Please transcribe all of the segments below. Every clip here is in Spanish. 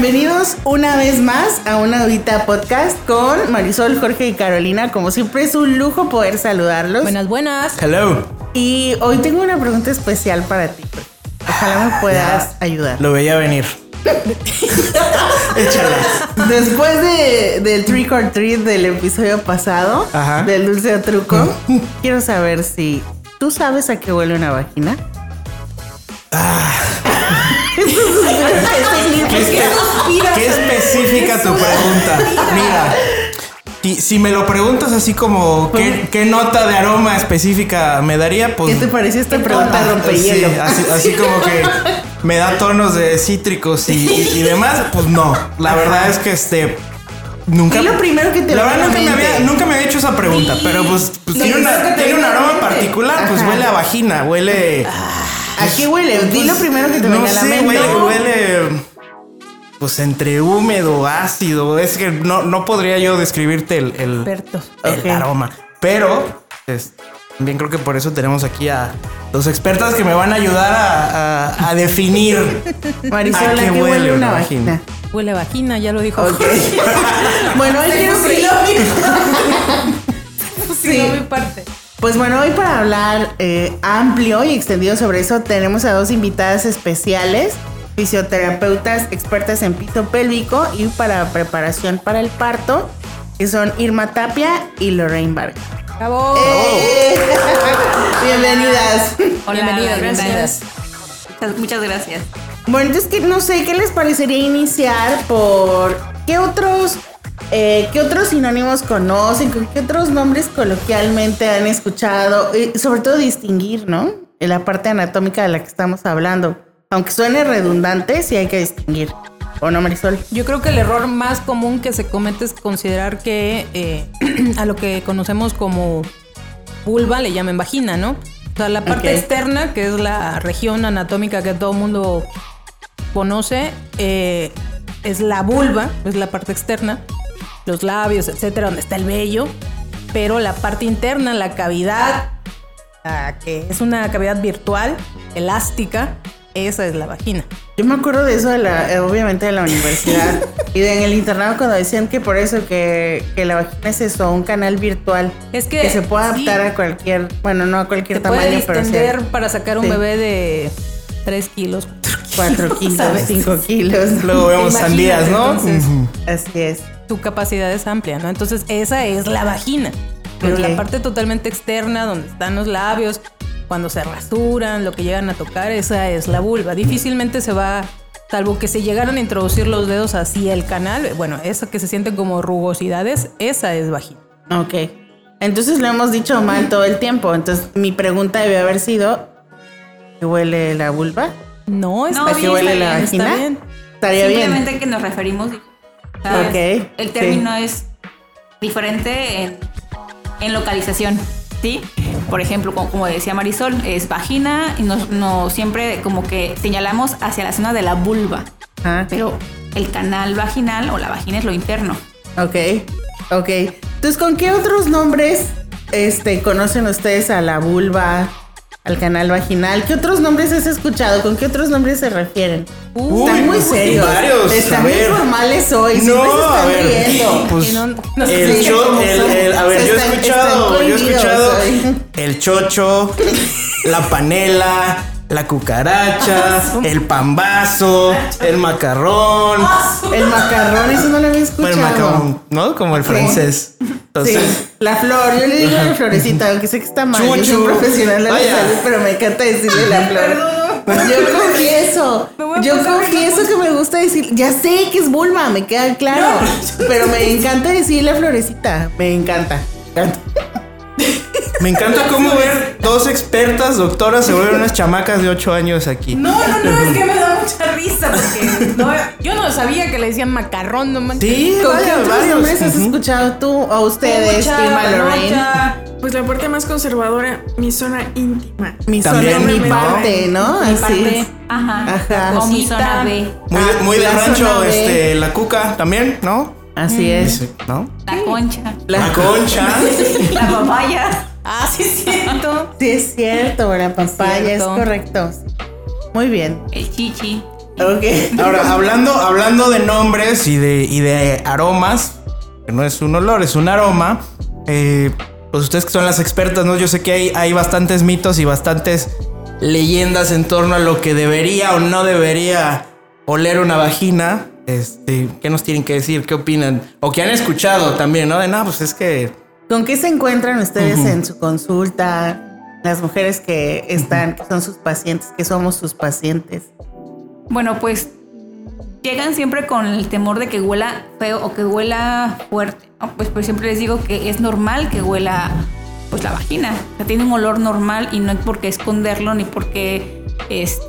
bienvenidos una vez más a una Audita Podcast con Marisol, Jorge y Carolina. Como siempre es un lujo poder saludarlos. Buenas, buenas. Hello. Y hoy tengo una pregunta especial para ti. Ojalá me puedas ayudar. Lo veía venir. Échala. Después de, del trick or treat del episodio pasado, Ajá. del dulce o truco, quiero saber si tú sabes a qué huele una vagina. Eso es ¿Qué, qué- qué específica tu pregunta? Mira, si, si me lo preguntas así como ¿qué, qué nota de aroma específica me daría, pues. ¿Qué te pareció esta pregunta Sí, rompehielo? así, así como que me da tonos de cítricos y, y- y demás, pues no. La verdad es que este. Nunca. ¿Qué es lo primero que te La verdad nunca me, había, nunca me había hecho esa pregunta, pero pues, pues tiene, una- un aroma particular, pues huele a vagina, huele. ¿A qué huele? Di lo primero que te no venga a la mente. Huele, huele, pues entre húmedo, ácido. Es que no, no podría yo describirte el, el, aroma. Pero pues, también creo que por eso tenemos aquí a los expertos que me van a ayudar a, a- a definir. Marisol, ¿A ¿a qué qué huele huele una una vagina? vagina? Huele a vagina, ya lo dijo. Ok. bueno, hoy quiero Sí, mi parte. Pues bueno, hoy para hablar eh, amplio y extendido sobre eso tenemos a dos invitadas especiales, fisioterapeutas expertas en piso pélvico y para preparación para el parto, que son Irma Tapia y Lorraine Vargas. Bravo. ¡Eh! Bienvenidas. Hola, Bienvenidas, gracias. bienvenidas. Muchas, muchas gracias. Bueno, entonces que no sé qué les parecería iniciar por qué otros eh, qué otros sinónimos conocen, con qué otros nombres coloquialmente han escuchado, y sobre todo distinguir, ¿no? En la parte anatómica de la que estamos hablando. Aunque suene redundante, sí hay que distinguir. ¿O no, Marisol? Yo creo que el error más común que se comete es considerar que eh, a lo que conocemos como vulva le llamen vagina, ¿no? O sea, la parte externa, que es la región anatómica que todo el mundo conoce, eh, es la vulva, es la parte externa, los labios, etcétera, donde está el vello. Pero la parte interna, la cavidad, que es una cavidad virtual, elástica, esa es la vagina. Yo me acuerdo de eso, de la, eh, obviamente, de la universidad y de en el internado cuando decían que por eso que, que la vagina es eso, un canal virtual. Es que, que se puede sí. adaptar a cualquier, bueno, no a cualquier Se puede tamaño, pero sí. para sacar un Sí. bebé de 3 kilos. 4 kilos, ¿Sabes? 5 kilos. Luego vemos sandías, ¿no? entonces. Así es. Tu capacidad es amplia, ¿no? Entonces, esa es la vagina. Pero la parte totalmente externa, donde están los labios, cuando se rasuran, lo que llegan a tocar, esa es la vulva. Difícilmente se va, salvo que se llegaran a introducir los dedos hacia el canal, bueno, eso que se sienten como rugosidades, esa es vagina. Ok. Entonces lo hemos dicho mal todo el tiempo. Entonces mi pregunta debe haber sido: ¿qué huele la vulva? No, está No, ¿A bien, qué huele está la bien, está vagina? bien. Estaría bien. Simplemente que nos referimos. sea, Ok, El término es diferente en, en localización. ¿Sí? Por ejemplo, como, decía Marisol, es vagina y nos, nos siempre como que señalamos hacia la zona de la vulva. Ajá. Pero el canal vaginal o la vagina es lo interno. Ok. Ok. Entonces, ¿con qué otros nombres este, conocen ustedes a la vulva, al canal vaginal? ¿Qué otros nombres has escuchado? ¿Con qué otros nombres se refieren? Uy, Están muy uy, serios. varios, Están muy formales hoy. No, a están ver, riendo. pues Que no- no el cho- el- el- a ver, yo he escuchado, yo he escuchado hoy. el chocho, la panela, la cucaracha, el pambazo, el macarrón, El macarrón, eso no lo había escuchado. bueno, el macarón, ¿no? Como el francés. Entonces, sí, la flor, yo le digo la florecita, aunque sé que está mal. Yo soy un profesional de la salud, pero me encanta decirle la flor. Yo confieso, yo confieso que me gusta decir, ya sé que es vulva, me queda claro, pero me encanta decir la florecita, me encanta. me encanta. Me encanta cómo ver dos expertas doctoras se vuelven unas chamacas de 8 años aquí. No, no, no, es que me da mucha risa porque no, yo no sabía que le decían macarrón, no manches. Sí, ¿Con varios, varios. has escuchado tú o ustedes, Mucha. Pues la parte más conservadora, mi zona íntima. Mi También, zona, mi parte, ¿no? Mi Así parte. es. Ajá. Ajá. O mi zona B. Muy de, muy de La rancho, este, la cuca también, ¿no? Así es. Sí, ¿No? La concha. La concha. La papaya. Ah, sí es cierto. Sí, es cierto, la papaya, es cierto. correcto. Muy bien. El chichi. Ok. Ahora, hablando, hablando de nombres y de, y de aromas, que no es un olor, es un aroma, eh, pues ustedes que son las expertas, ¿no? Yo sé que hay, hay bastantes mitos y bastantes leyendas en torno a lo que debería o no debería oler una vagina. Este, ¿qué nos tienen que decir? ¿Qué opinan? O que han escuchado también, ¿no? De no, pues es que. ¿Con qué se encuentran ustedes en su consulta? Las mujeres que están, que son sus pacientes, que somos sus pacientes. Bueno, pues llegan siempre con el temor de que huela feo o que huela fuerte. Pues, pues siempre les digo que es normal que huela pues la vagina. O sea, tiene un olor normal y no hay por qué esconderlo ni por qué este,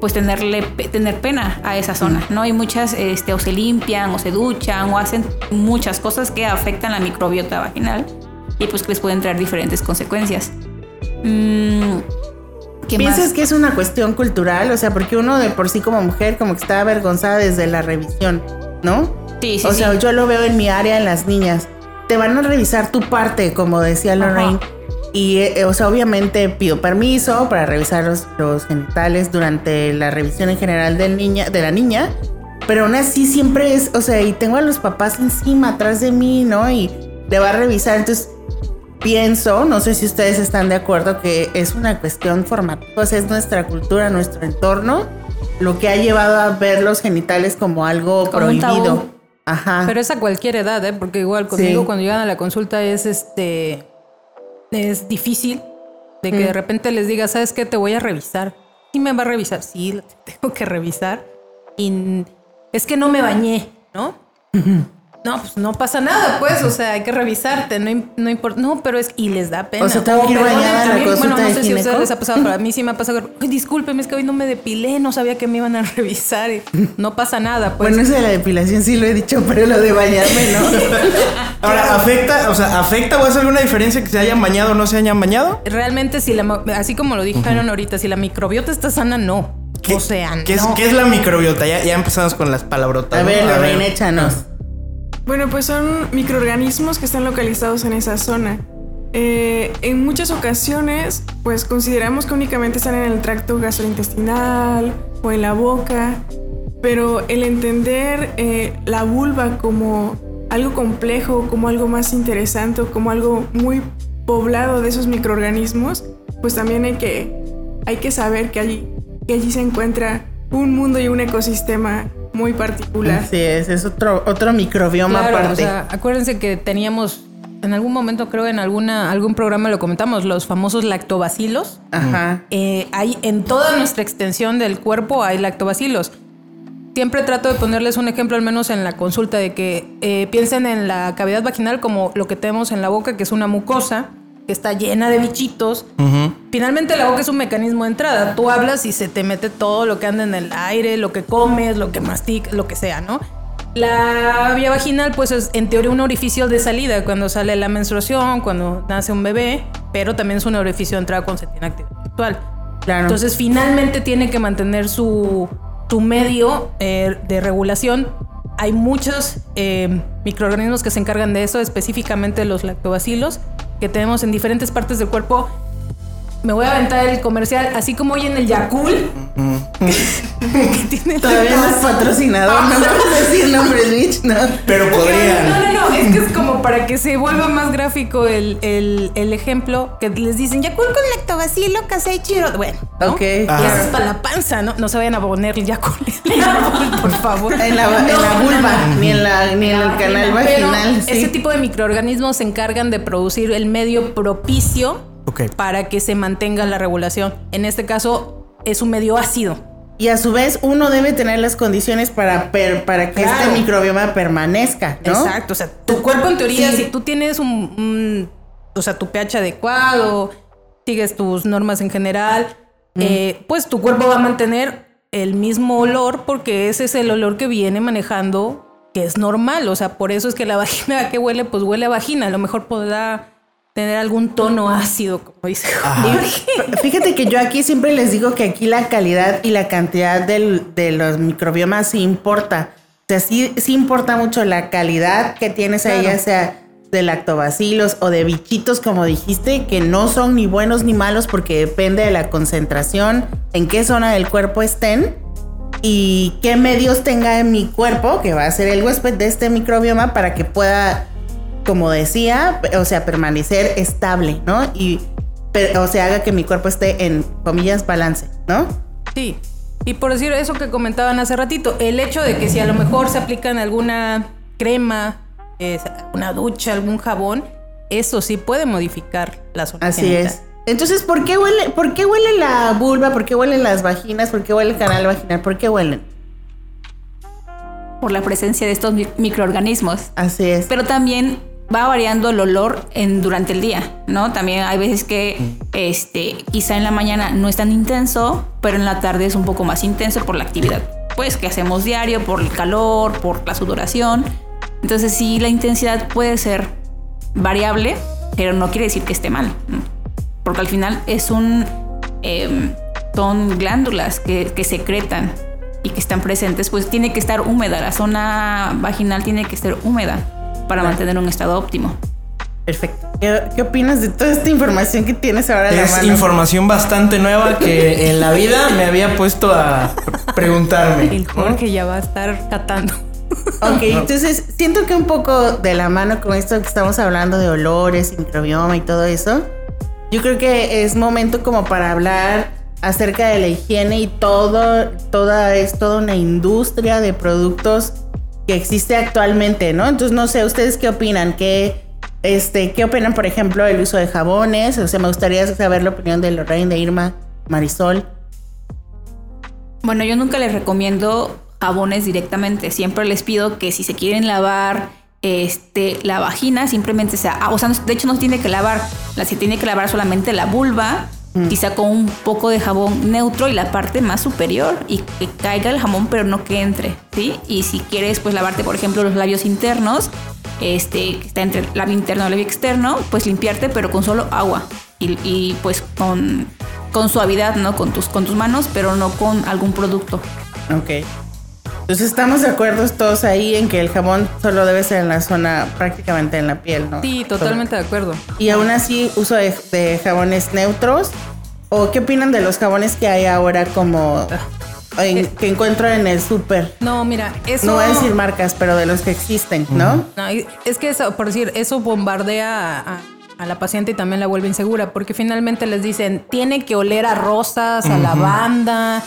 pues tenerle tener pena a esa zona, ¿no? Y muchas este, o se limpian o se duchan o hacen muchas cosas que afectan la microbiota vaginal y pues que les pueden traer diferentes consecuencias. Mm, ¿qué más? ¿Piensas que es una cuestión cultural? O sea, porque uno de por sí como mujer como que está avergonzada desde la revisión, ¿no? Sí, sí, o sí. sea, yo lo veo en mi área en las niñas. Te van a revisar tu parte, como decía Lorraine. Y, eh, o sea, obviamente pido permiso para revisar los, los genitales durante la revisión en general del niña, de la niña. Pero aún así siempre es, o sea, y tengo a los papás encima, atrás de mí, ¿no? Y le va a revisar. Entonces, pienso, no sé si ustedes están de acuerdo, que es una cuestión formativa, sea, es nuestra cultura, nuestro entorno, lo que ha llevado a ver los genitales como algo Como prohibido. Ajá. Pero es a cualquier edad, ¿eh? Porque igual conmigo Sí. cuando llegan a la consulta es este. Es difícil de que Mm. de repente les diga, ¿sabes qué? Te voy a revisar. ¿Y me va a revisar? Sí, tengo que revisar. Y es que no me bañé, ¿no? No, pues no pasa nada, pues, o sea, hay que revisarte, no, no importa, no, pero es, y les da pena. O sea, tengo que ir bañada a la consulta Bueno, no sé si a ustedes les ha pasado, pero a mí sí me ha pasado, discúlpeme, es que hoy no me depilé, no sabía que me iban a revisar, no pasa nada, pues. bueno, eso de la depilación sí lo he dicho, pero lo de bañarme no. Ahora, ¿afecta, o sea, ¿afecta o hace alguna diferencia que se hayan bañado o no se hayan bañado? Realmente, si la, así como lo dijeron ahorita, si la microbiota está sana, no. O sea, ¿Qué, es, no. qué es la microbiota? Ya, ya empezamos con las palabrotas. A ¿no? ver, Lorraine, échanos. Bueno, pues son microorganismos que están localizados en esa zona. Eh, en muchas ocasiones, pues consideramos que únicamente están en el tracto gastrointestinal o en la boca, pero el entender eh, la vulva como algo complejo, como algo más interesante, como algo muy poblado de esos microorganismos, pues también hay que, hay que saber que allí, que allí se encuentra un mundo y un ecosistema muy particular. Así es, es otro, otro microbioma Claro, aparte. o sea, acuérdense que teníamos en algún momento, creo en alguna algún programa lo comentamos, los famosos lactobacilos. Ajá. Eh, hay en toda nuestra extensión del cuerpo hay lactobacilos. Siempre trato de ponerles un ejemplo, al menos en la consulta, de que eh, piensen en la cavidad vaginal como lo que tenemos en la boca, que es una mucosa, que está llena de bichitos. Finalmente la boca es un mecanismo de entrada. Tú hablas y se te mete todo lo que anda en el aire, lo que comes, lo que masticas, lo que sea, ¿no? La vía vaginal, pues es en teoría un orificio de salida cuando sale la menstruación, cuando nace un bebé, pero también es un orificio de entrada cuando se tiene actividad sexual. Claro. Entonces, finalmente tiene que mantener su, su medio eh, de regulación. Hay muchos eh, microorganismos que se encargan de eso, específicamente los lactobacilos, que tenemos en diferentes partes del cuerpo. Me voy a aventar el comercial, así como hoy en el Yakul. que tiene Todavía no es patrocinador, no vamos a decir nombres, Mitch, no. Pero No, podrían. no, no, es que es como para que se vuelva más gráfico el, el- el ejemplo que les dicen Yakul con lactobacilo, caseichiro. Bueno, ¿no? Ok. Y Ajá. eso es para la panza, ¿no? No se vayan a poner Yakul en el árbol, por favor. En la, en la vulva, ni en, la, ni en el canal Pero vaginal. sí. ese tipo de microorganismos se encargan de producir el medio propicio Para que se mantenga la regulación. En este caso, es un medio ácido. Y a su vez, uno debe tener las condiciones para, per- para que Claro. este microbioma permanezca, ¿no? Exacto, o sea, tu cuerpo en teoría, Sí. si tú tienes un, un- o sea, tu pH adecuado, sigues tus normas en general, eh, pues tu cuerpo va a mantener el mismo olor porque ese es el olor que viene manejando, que es normal, o sea, por eso es que la vagina que huele, pues huele a vagina, a lo mejor podrá tener algún tono ácido, como dice Jorge. Fíjate que yo aquí siempre les digo que aquí la calidad y la cantidad del- de los microbiomas sí importa. O sea, sí, sí importa mucho la calidad que tienes ahí, Claro. ya sea de lactobacilos o de bichitos, como dijiste, que no son ni buenos ni malos porque depende de la concentración, en qué zona del cuerpo estén. y qué medios tenga en mi cuerpo, que va a ser el huésped de este microbioma, para que pueda, como decía, o sea, permanecer estable, ¿no? Y, o sea, haga que mi cuerpo esté en, comillas, balance, ¿no? Sí. Y por decir eso que comentaban hace ratito, el hecho de que si a lo mejor se aplican alguna crema, una ducha, algún jabón, eso sí puede modificar la zona Así es. Entonces, ¿por qué huele, por qué huele la vulva? ¿Por qué huelen las vaginas? ¿Por qué huele el canal vaginal? ¿Por qué huelen? Por la presencia de estos microorganismos. Así es. Pero también va variando el olor en, durante el día, ¿no? También hay veces que este, quizá en la mañana no es tan intenso, pero en la tarde es un poco más intenso por la actividad, pues, que hacemos diario, por el calor, por la sudoración. Entonces sí, la intensidad puede ser variable, pero no quiere decir que esté mal, porque al final es un... Em, son glándulas que secretan y que están presentes, pues tiene que estar húmeda, la zona vaginal tiene que estar húmeda para mantener un estado óptimo. Perfecto. ¿Qué, opinas de toda esta información que tienes ahora? Es información bastante nueva que en la vida me había puesto a preguntarme. El Jorge ya va a estar catando. Ok, entonces siento que un poco de la mano con esto que estamos hablando de olores, microbioma y todo eso, yo creo que es momento como para hablar acerca de la higiene y todo, toda es toda una industria de productos que existe actualmente, ¿no? Entonces no sé, ustedes qué opinan, qué este, qué opinan, por ejemplo, del uso de jabones, o sea, me gustaría saber la opinión de Lorraine, de Irma, Marisol. Bueno, yo nunca les recomiendo jabones directamente. Siempre les pido que si se quieren lavar este, la vagina, simplemente sea, ah, o sea, de hecho no se tiene que lavar, la, se tiene que lavar solamente la vulva. Quizá con un poco de jabón neutro y la parte más superior y que caiga el jabón pero no que entre, ¿sí? Y si quieres pues lavarte por ejemplo los labios internos, este, está entre el labio interno y el labio externo, pues limpiarte pero con solo agua y, y pues con, con suavidad, ¿no? Con tus, con tus manos, pero no con algún producto. Ok. Entonces estamos de acuerdo todos ahí en que el jabón solo debe ser en la zona, prácticamente en la piel, ¿no? Sí, totalmente de acuerdo. Y aún así, uso de, jabones neutros. ¿O qué opinan de los jabones que hay ahora como ah. que encuentro en el súper? No, mira, eso... No voy a decir marcas, pero de los que existen, ¿no? no es que eso, por decir, eso bombardea a, la paciente y también la vuelve insegura, porque finalmente les dicen, tiene que oler a rosas, a lavanda,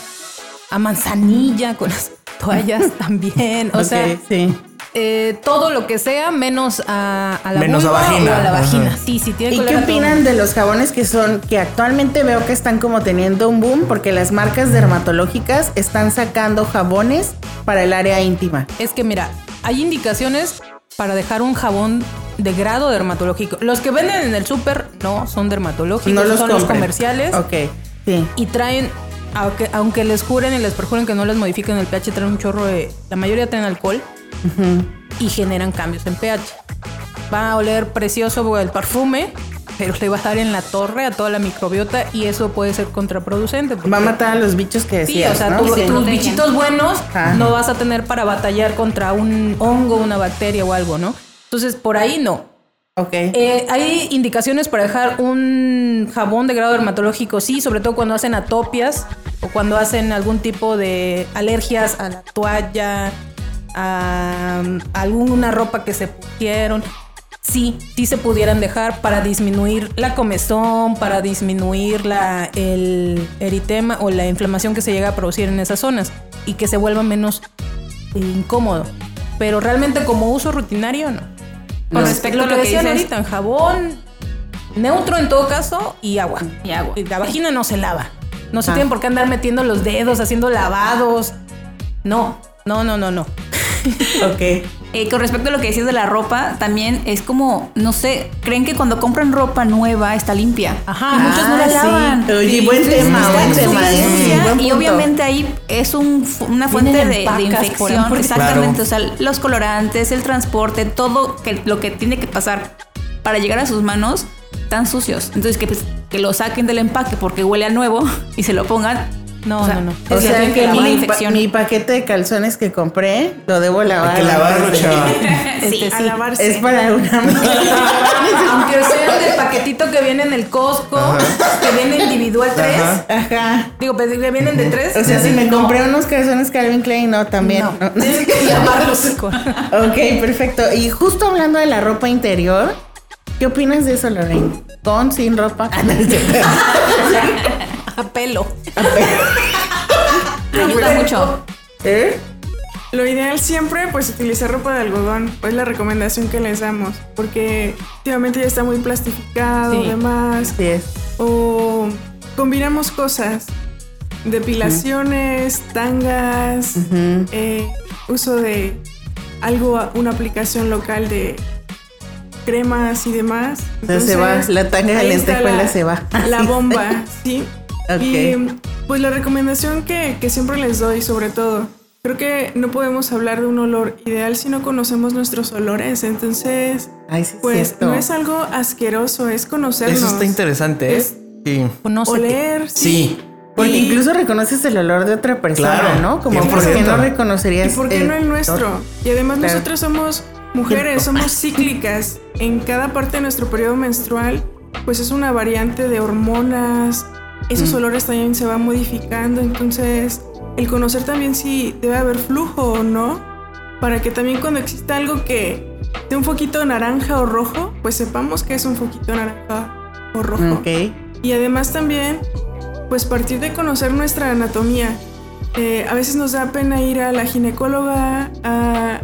a manzanilla, con las toallas también. O sea, sí. Eh, todo lo que sea menos a, la menos vagina. O a la vagina. Sí, sí, tiene ¿Y qué opinan de los jabones que son, que actualmente veo que están como teniendo un boom porque las marcas dermatológicas están sacando jabones para el área íntima? Es que mira, hay indicaciones para dejar un jabón de grado dermatológico. Los que venden en el súper no son dermatológicos, no los son los comerciales. Ok. Sí. Y traen aunque, aunque les juren y les perjuren que no les modifiquen el pH, traen un chorro de. La mayoría tienen alcohol y generan cambios en pH. Va a oler precioso el perfume, pero le va a dar en la torre a toda la microbiota y eso puede ser contraproducente. Va a matar a los bichos que decías, Sí, o sea, tus bichitos buenos no vas a tener para batallar contra un hongo, una bacteria o algo, ¿no? Entonces, por ahí no. Ok. Eh, hay indicaciones para dejar un jabón de grado dermatológico, sí, sobre todo cuando hacen atopias o cuando hacen algún tipo de alergias a la toalla, a, alguna ropa que se pusieron. Sí, sí se pudieran dejar para disminuir la comezón, para disminuir la, el eritema o la inflamación que se llega a producir en esas zonas y que se vuelva menos incómodo. Pero realmente como uso rutinario, no. Con respecto a lo que, decían ahorita, en jabón neutro en todo caso y agua. Y agua. la vagina no se lava. No se ah. tienen por qué andar metiendo los dedos, haciendo lavados. No, no, no, no, no. ok. Eh, con respecto a lo que decías de la ropa, también es como, no sé, creen que cuando compran ropa nueva está limpia. Ajá. Y muchos no la ah, lavan. Oye, buen tema, buen tema. y obviamente ahí es una fuente de, infección. Exactamente. O sea, los colorantes, el transporte, todo que, lo que tiene que pasar para llegar a sus manos tan sucios. Entonces que, pues, que lo saquen del empaque porque huele a nuevo y se lo pongan no, no, no. O sea, que mi, paquete de calzones que compré lo debo lavar. Hay que lavarlo, chaval. sí, a lavarse. Es para una. Aunque sea del paquetito que viene en el Costco, que viene individual tres. Ajá. Digo, pues, que vienen de tres. O sea, si me No, compré unos calzones Calvin Klein, no, también. No, no. tienes que llamarlos con Ok, perfecto. Y justo hablando de la ropa interior, ¿qué opinas de eso, Lorraine? ¿Con, sin ropa? Es cierto. a pelo. Ayuda mucho. ¿Eh? Lo ideal siempre, pues, utilizar ropa de algodón. Es la recomendación que les damos. Porque últimamente ya está muy plastificado, Sí. demás. Así es. O combinamos cosas. Depilaciones, tangas, eh, uso de algo, una aplicación local de cremas y demás. Entonces se va, la tanga de lentejuela la- se va. La bomba, sí. Ok. Y pues la recomendación que, que siempre les doy, sobre todo, creo que no podemos hablar de un olor ideal si no conocemos nuestros olores. Entonces, Ay, sí, es pues cierto. no es algo asqueroso, es conocernos. Eso está interesante, ¿eh? Es- Sí. Oler, Sí. Porque Y- incluso reconoces el olor de otra persona, Claro, ¿no? Como 100%. que no ¿Y reconocerías. por qué no el nuestro? Y además Claro. nosotros somos mujeres, somos cíclicas. En cada parte de nuestro periodo menstrual, pues es una variante de hormonas. Esos Mm. olores también se van modificando. Entonces, el conocer también si debe haber flujo o no, para que también cuando exista algo que de un foquito naranja o rojo, pues sepamos que es un foquito naranja o rojo. Ok. Y además también, pues partir de conocer nuestra anatomía. Eh, a veces nos da pena ir a la ginecóloga, a-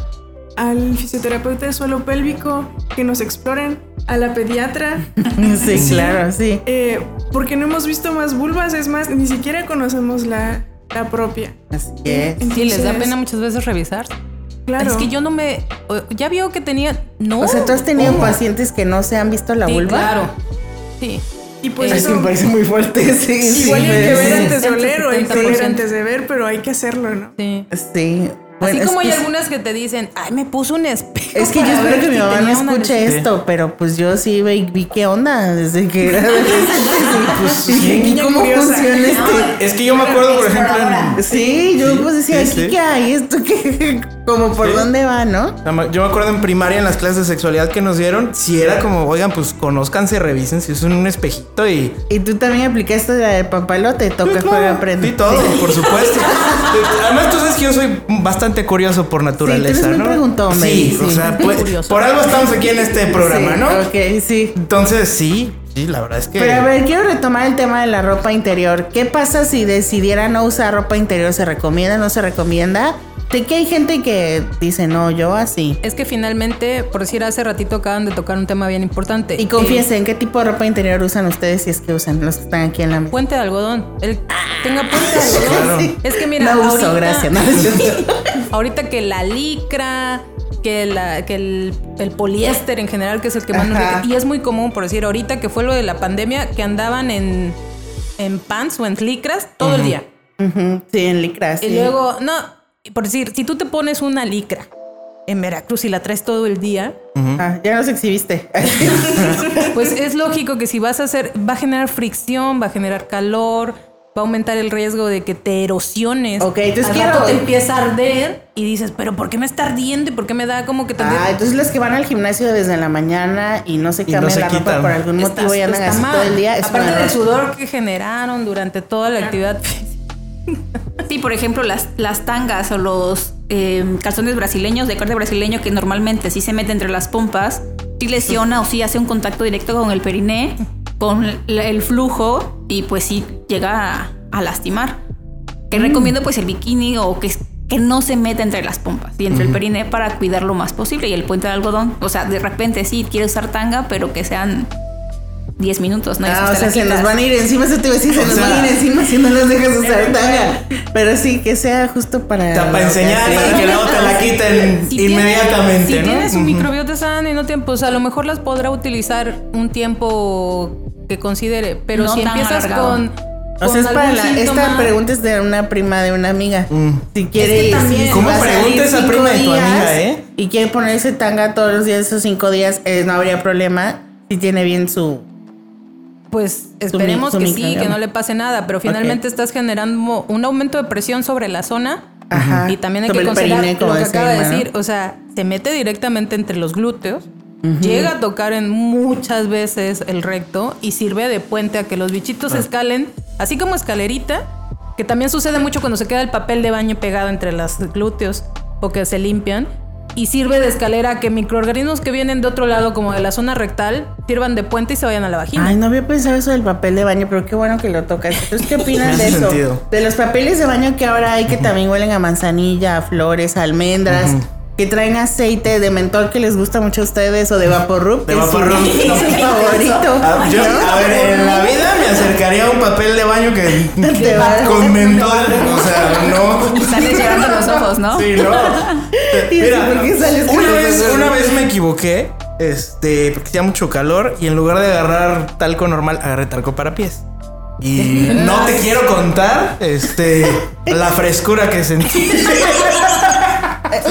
al fisioterapeuta de suelo pélvico, que nos exploren, a la pediatra, Sí, claro, sí. eh, porque no hemos visto más vulvas, es más, ni siquiera conocemos la, la propia. Así es. Sí, les da pena muchas veces revisar. Claro. Es que yo no me. Ya vio que tenía. No. O sea, tú has tenido ¿Cómo? pacientes que no se han visto la Sí, vulva. claro. Sí. Y pues Es que eso, me parece muy fuerte, sí. sí, igual hay que ver antes de El oler o hay que 70%. oler antes de ver, pero hay que hacerlo, ¿no? Sí. Sí. Bueno, Así es como hay algunas que te dicen, ay, me puso un espejo. Es que yo espero que mi mamá no escuche necesidad". esto, pero pues yo sí vi, vi qué onda desde que era. Pues, sí. ¿y Niña cómo curiosa. funciona este? Es que yo me acuerdo, por ejemplo, en, Sí, yo pues decía, Sí, ¿aquí sí. qué hay? ¿Esto qué? Como por Sí. dónde va, ¿no? Yo me acuerdo en primaria en las clases de sexualidad que nos dieron, si era como, oigan, pues conózcanse, revisen si es un espejito y... Y tú también aplicaste la de papalote, toca, juega, aprende. Sí, todo, por supuesto. Además, tú sabes que yo soy bastante curioso por naturaleza, Sí, ¿no? preguntón, Sí, o sea, pues, por algo estamos aquí en este programa, ¿no? Ok, sí. Entonces, sí, sí, la verdad es que... Pero a ver, quiero retomar el tema de la ropa interior. ¿Qué pasa si decidiera no usar ropa interior? ¿Se recomienda no se recomienda? De que hay gente que dice, no, yo así. Es que finalmente, por decir, hace ratito acaban de tocar un tema bien importante. Y Eh, confiesen, ¿qué tipo de ropa interior usan ustedes si es que usan los que están aquí en la mesa? puente de algodón. El tenga puente de algodón. Claro. Es que mira, no uso, ahorita, gracias. No, ahorita que la licra, que, la, que el, el poliéster en general, que es el que más nos... Y es muy común, por decir, ahorita que fue lo de la pandemia, que andaban en, en pants o en licras todo el día. Sí, en licra. Y sí. luego, no, por decir, si tú te pones una licra en Veracruz y la traes todo el día, Ah, ya nos exhibiste. pues es lógico que si vas a hacer, va a generar fricción, va a generar calor, va a aumentar el riesgo de que te erosiones. Ok, entonces Al quiero- rato te empieza a arder y dices, pero ¿por qué me está ardiendo y por qué me da como que te Ah, entonces los que van al gimnasio desde la mañana y no se no cambian se la ropa por algún Estás- motivo y andan así mal. todo el día. es Aparte del sudor que generaron durante toda la actividad. Sí, por ejemplo, las, las tangas o los eh, calzones brasileños de corte brasileño que normalmente sí se mete entre las pompas, sí lesiona o sí hace un contacto directo con el periné, con el, flujo y pues sí llega a, a lastimar. Que recomiendo pues el bikini o que, que no se meta entre las pompas y entre el periné para cuidar lo más posible y el puente de algodón. O sea, de repente sí quiere usar tanga, pero que sean 10 minutos, ¿no? Ah, o sea, la se nos van a ir encima, eso te iba a decir, se O nos sea- van a ir encima si no los dejas usar tanga. Pero sí, que sea justo para... Para enseñar y que luego te la quiten Si tiene- inmediatamente, si ¿no? tienes un microbiota sano y no tiempo, pues a lo mejor las podrá utilizar un tiempo que considere, pero No si empiezas alargado. con, O sea, es para la, esta pregunta es de una prima de una amiga. Si quiere Es que ir, también- si ¿Cómo va a prima de tu amiga, eh? Y quiere ponerse tanga todos los días, esos cinco días, eh, no habría problema si tiene bien su... Pues esperemos que sí, que no le pase nada, pero finalmente estás generando un aumento de presión sobre la zona. Ajá, Y también hay sobre que considerar lo que acaba de decir, o sea, se mete directamente entre los glúteos llega a tocar en muchas veces el recto y sirve de puente a que los bichitos escalen, así como escalerita, que también sucede mucho cuando se queda el papel de baño pegado entre los glúteos o que se limpian. Y sirve de escalera a que microorganismos que vienen de otro lado, como de la zona rectal, sirvan de puente y se vayan a la vagina. Ay, no había pensado eso del papel de baño, pero qué bueno que lo tocas. Entonces, ¿qué opinas de eso? sentido. De los papeles de baño que ahora hay que también huelen a manzanilla, a flores, a almendras. Que traen aceite de mentol que les gusta mucho a ustedes o de Vaporub. De que es su- Vaporub. es su favorito. Ah, yo, ¿no? a ver, en la vida me acercaría a un papel de baño que con mentol, o sea, no. Sales llorando los ¿no? Sí, no. ¿Y Mira, por qué sales una vez, una vez me equivoqué, este, porque hacía mucho calor y en lugar de agarrar talco normal, agarré talco para pies. Y no te quiero contar, este, la frescura que sentí.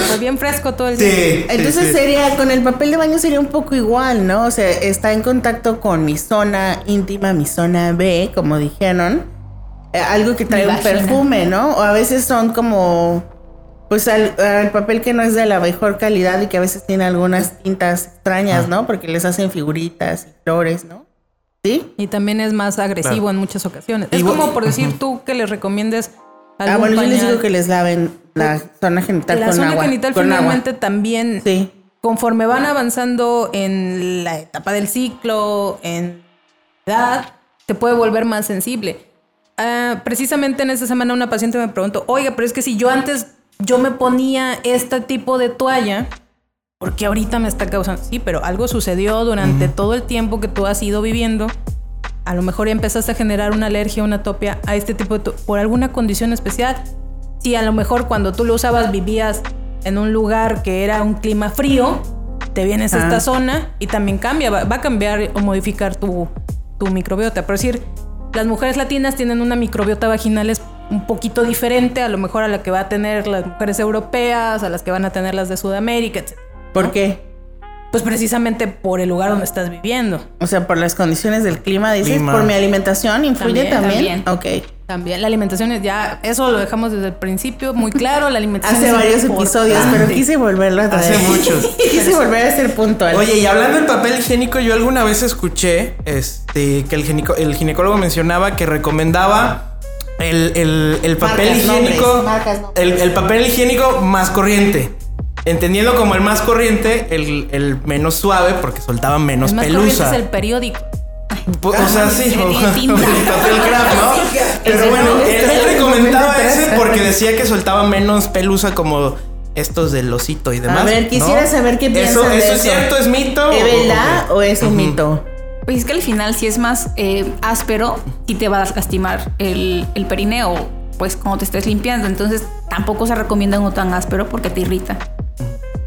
Fue bien fresco todo el día. Sí, Entonces sí, sí. sería, con el papel de baño sería un poco igual, ¿no? O sea, está en contacto con mi zona íntima, mi zona B, como dijeron. Eh, algo que trae Mi un vagina. perfume, ¿no? O a veces son como, pues al, al papel que no es de la mejor calidad y que a veces tiene algunas tintas extrañas, ¿no? Porque les hacen figuritas y flores, ¿no? ¿Sí? Y también es más agresivo Claro. en muchas ocasiones. Es como por decir tú que les recomiendes algún Ah, bueno, yo les digo que les laven la zona genital la con zona agua. genital con agua. finalmente también Sí. conforme van avanzando en la etapa del ciclo, en edad, te puede volver más sensible. Ah, precisamente en esta semana una paciente me preguntó, oiga, pero es que si yo antes yo me ponía este tipo de toalla, ¿por qué ahorita me está causando? Sí, pero algo sucedió durante todo el tiempo que tú has ido viviendo. A lo mejor ya empezaste a generar una alergia, una atopia a este tipo de... por alguna condición especial. Si a lo mejor cuando tú lo usabas vivías en un lugar que era un clima frío, te vienes a Ah. esta zona y también cambia, va, va a cambiar o modificar tu, tu microbiota. Por decir, las mujeres latinas tienen una microbiota vaginal un poquito diferente a lo mejor a la que va a tener las mujeres europeas, a las que van a tener las de Sudamérica, etc. ¿Por qué? Pues precisamente por el lugar donde estás viviendo. O sea, por las condiciones del clima, dices, Clima. por mi alimentación, ¿influye También, también? Ok. También la alimentación es ya, eso lo dejamos desde el principio muy claro, la alimentación Hace es varios episodios, pero quise volverlo a traer. Hace muchos. quise volver a ser puntual. Oye, y hablando del papel higiénico, yo alguna vez escuché este, que el ginecólogo mencionaba que recomendaba el, el- el papel Marcas, higiénico. nombres, marcas, nombres. el, el papel higiénico más corriente. Entendiendo como el más corriente, el, el menos suave, porque soltaba menos El más corriente pelusa. es el periódico. O sea, sí, o, o el papel craft, ¿no? Pero bueno, no él, recomendaba ese porque decía que soltaba menos pelusa como estos del osito y demás. ver, quisiera ¿no? saber qué ¿Eso, piensan de ¿Eso es eso. cierto? ¿Es mito? ¿Es o- verdad o es un mito? Pues es que al final, si es más eh, áspero, sí te va a lastimar el, el perineo, pues cuando te estés limpiando. Entonces, tampoco se recomienda uno tan áspero porque te irrita.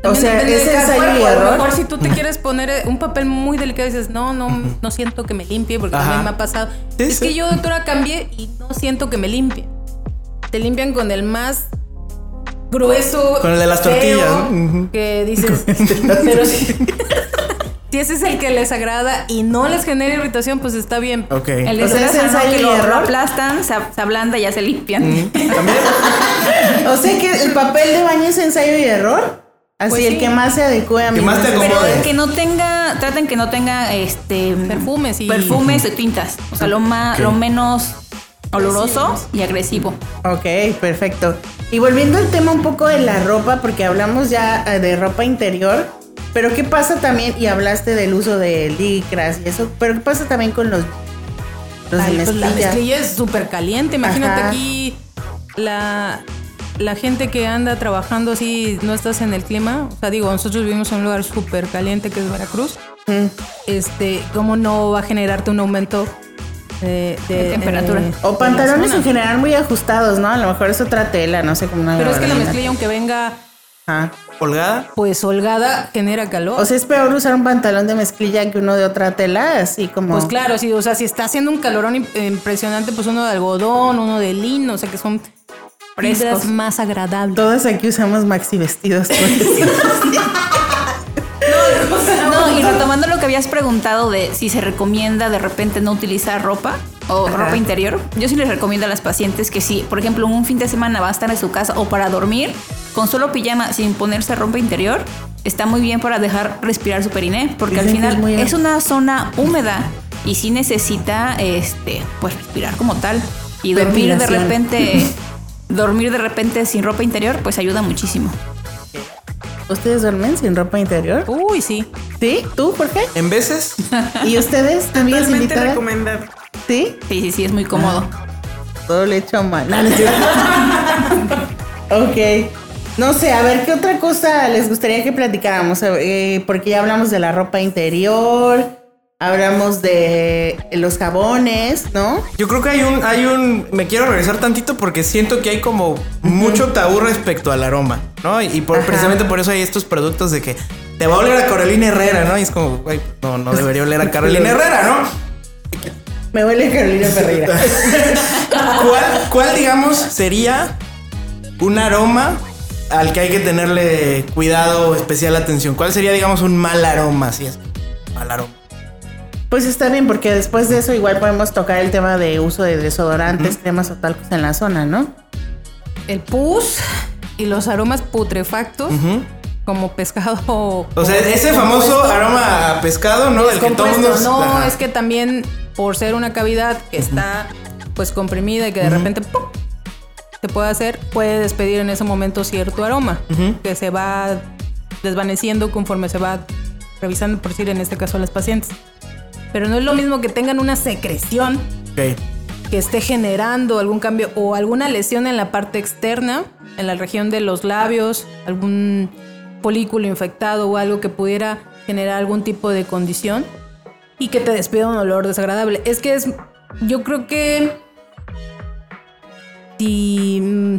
O sea, de ¿es lo error? mejor si tú te quieres poner eh, un papel muy delicado y dices, no, no, no siento que me limpie porque Ajá. también me ha pasado. Sí, es sí. que yo, doctora, cambié y no siento que me limpie. Te limpian con el más grueso. Con el de las tortillas. Que dices, pero si, si ese es el que les agrada y no les genera irritación, pues está bien. Ok. El O sea, de ensayo y error. lo aplastan, se, ablanda y ya se limpian. ¿También? O sea que el papel de baño es ensayo y error. Así, Pues el sí. que más se adecue a mi Que más te. Pero que no tenga, traten que no tenga este Perfumes y- perfumes de tintas. O sea, lo más, lo menos oloroso y agresivo. Ok, perfecto. Y volviendo al tema un poco de la ropa, porque hablamos ya eh, de ropa interior, pero ¿qué pasa también? Y hablaste del uso de licras y eso, pero ¿qué pasa también con los, los de Ay, pues la mezclilla? es súper caliente. Imagínate Ajá. aquí la, la gente que anda trabajando así, no estás en el clima. O sea, digo, nosotros vivimos en un lugar súper caliente que es Veracruz. Mm. Este, ¿cómo no va a generarte un aumento de, de- De temperatura. de- O de pantalones en general muy ajustados, ¿no? A lo mejor es otra tela, no sé cómo Pero es que la mezclilla, aunque venga Ajá. ¿Holgada? pues holgada, genera calor. O sea, es peor usar un pantalón de mezclilla que uno de otra tela, así como... Pues claro, sí, o sea, si está haciendo un calorón im- impresionante, pues uno de algodón, uno de lino, o sea, que son Frescos. más agradables. Todos aquí usamos maxi vestidos. pues. No, y retomando lo que habías preguntado de si se recomienda de repente no utilizar ropa o Ajá. ropa interior, yo sí les recomiendo a las pacientes que si, por ejemplo, un fin de semana va a estar en su casa o para dormir con solo pijama sin ponerse ropa interior, está muy bien para dejar respirar su periné, porque al Dicen final es muy- es una zona húmeda y sí necesita este pues respirar como tal y dormir de repente dormir de repente sin ropa interior pues ayuda muchísimo. ¿Ustedes duermen sin ropa interior? Uy, sí. ¿Sí? ¿Tú, Jorge? En veces, ¿Y ustedes también, Totalmente recomendado. ¿Sí? Sí, sí, sí, es muy cómodo. Todo le echo mal. No, no es cierto. ok. No sé, a ver, ¿qué otra cosa les gustaría que platicáramos? Eh, porque ya hablamos de la ropa interior, hablamos de los jabones, ¿no? yo creo que hay un, hay un, me quiero regresar tantito porque siento que hay como mucho tabú respecto al aroma, ¿no? Y, y por, Ajá. precisamente por eso hay estos productos de que te va a oler a Carolina Herrera, ¿no? Y es como, güey, no, no debería oler a Carolina Herrera, ¿no? Me huele Carolina Ferreira. ¿Cuál, cuál, digamos, sería un aroma al que hay que tenerle cuidado, especial atención? ¿Cuál sería, digamos, un mal aroma? Si es mal aroma. Pues está bien, porque después de eso igual podemos tocar el tema de uso de desodorantes, cremas o talcos en la zona, ¿no? El pus y los aromas putrefactos, como pescado. O sea, ese famoso aroma a pescado, ¿no? Del que todo el mundo... No, Ajá. es que también por ser una cavidad que está pues comprimida y que de repente ¡pum! se puede hacer, puede despedir en ese momento cierto aroma que se va desvaneciendo conforme se va revisando, por decir en este caso a las pacientes. Pero no es lo mismo que tengan una secreción Ok. que esté generando algún cambio o alguna lesión en la parte externa, en la región de los labios, algún folículo infectado o algo que pudiera generar algún tipo de condición y que te despida un olor desagradable. Es que es, yo creo que si, mm,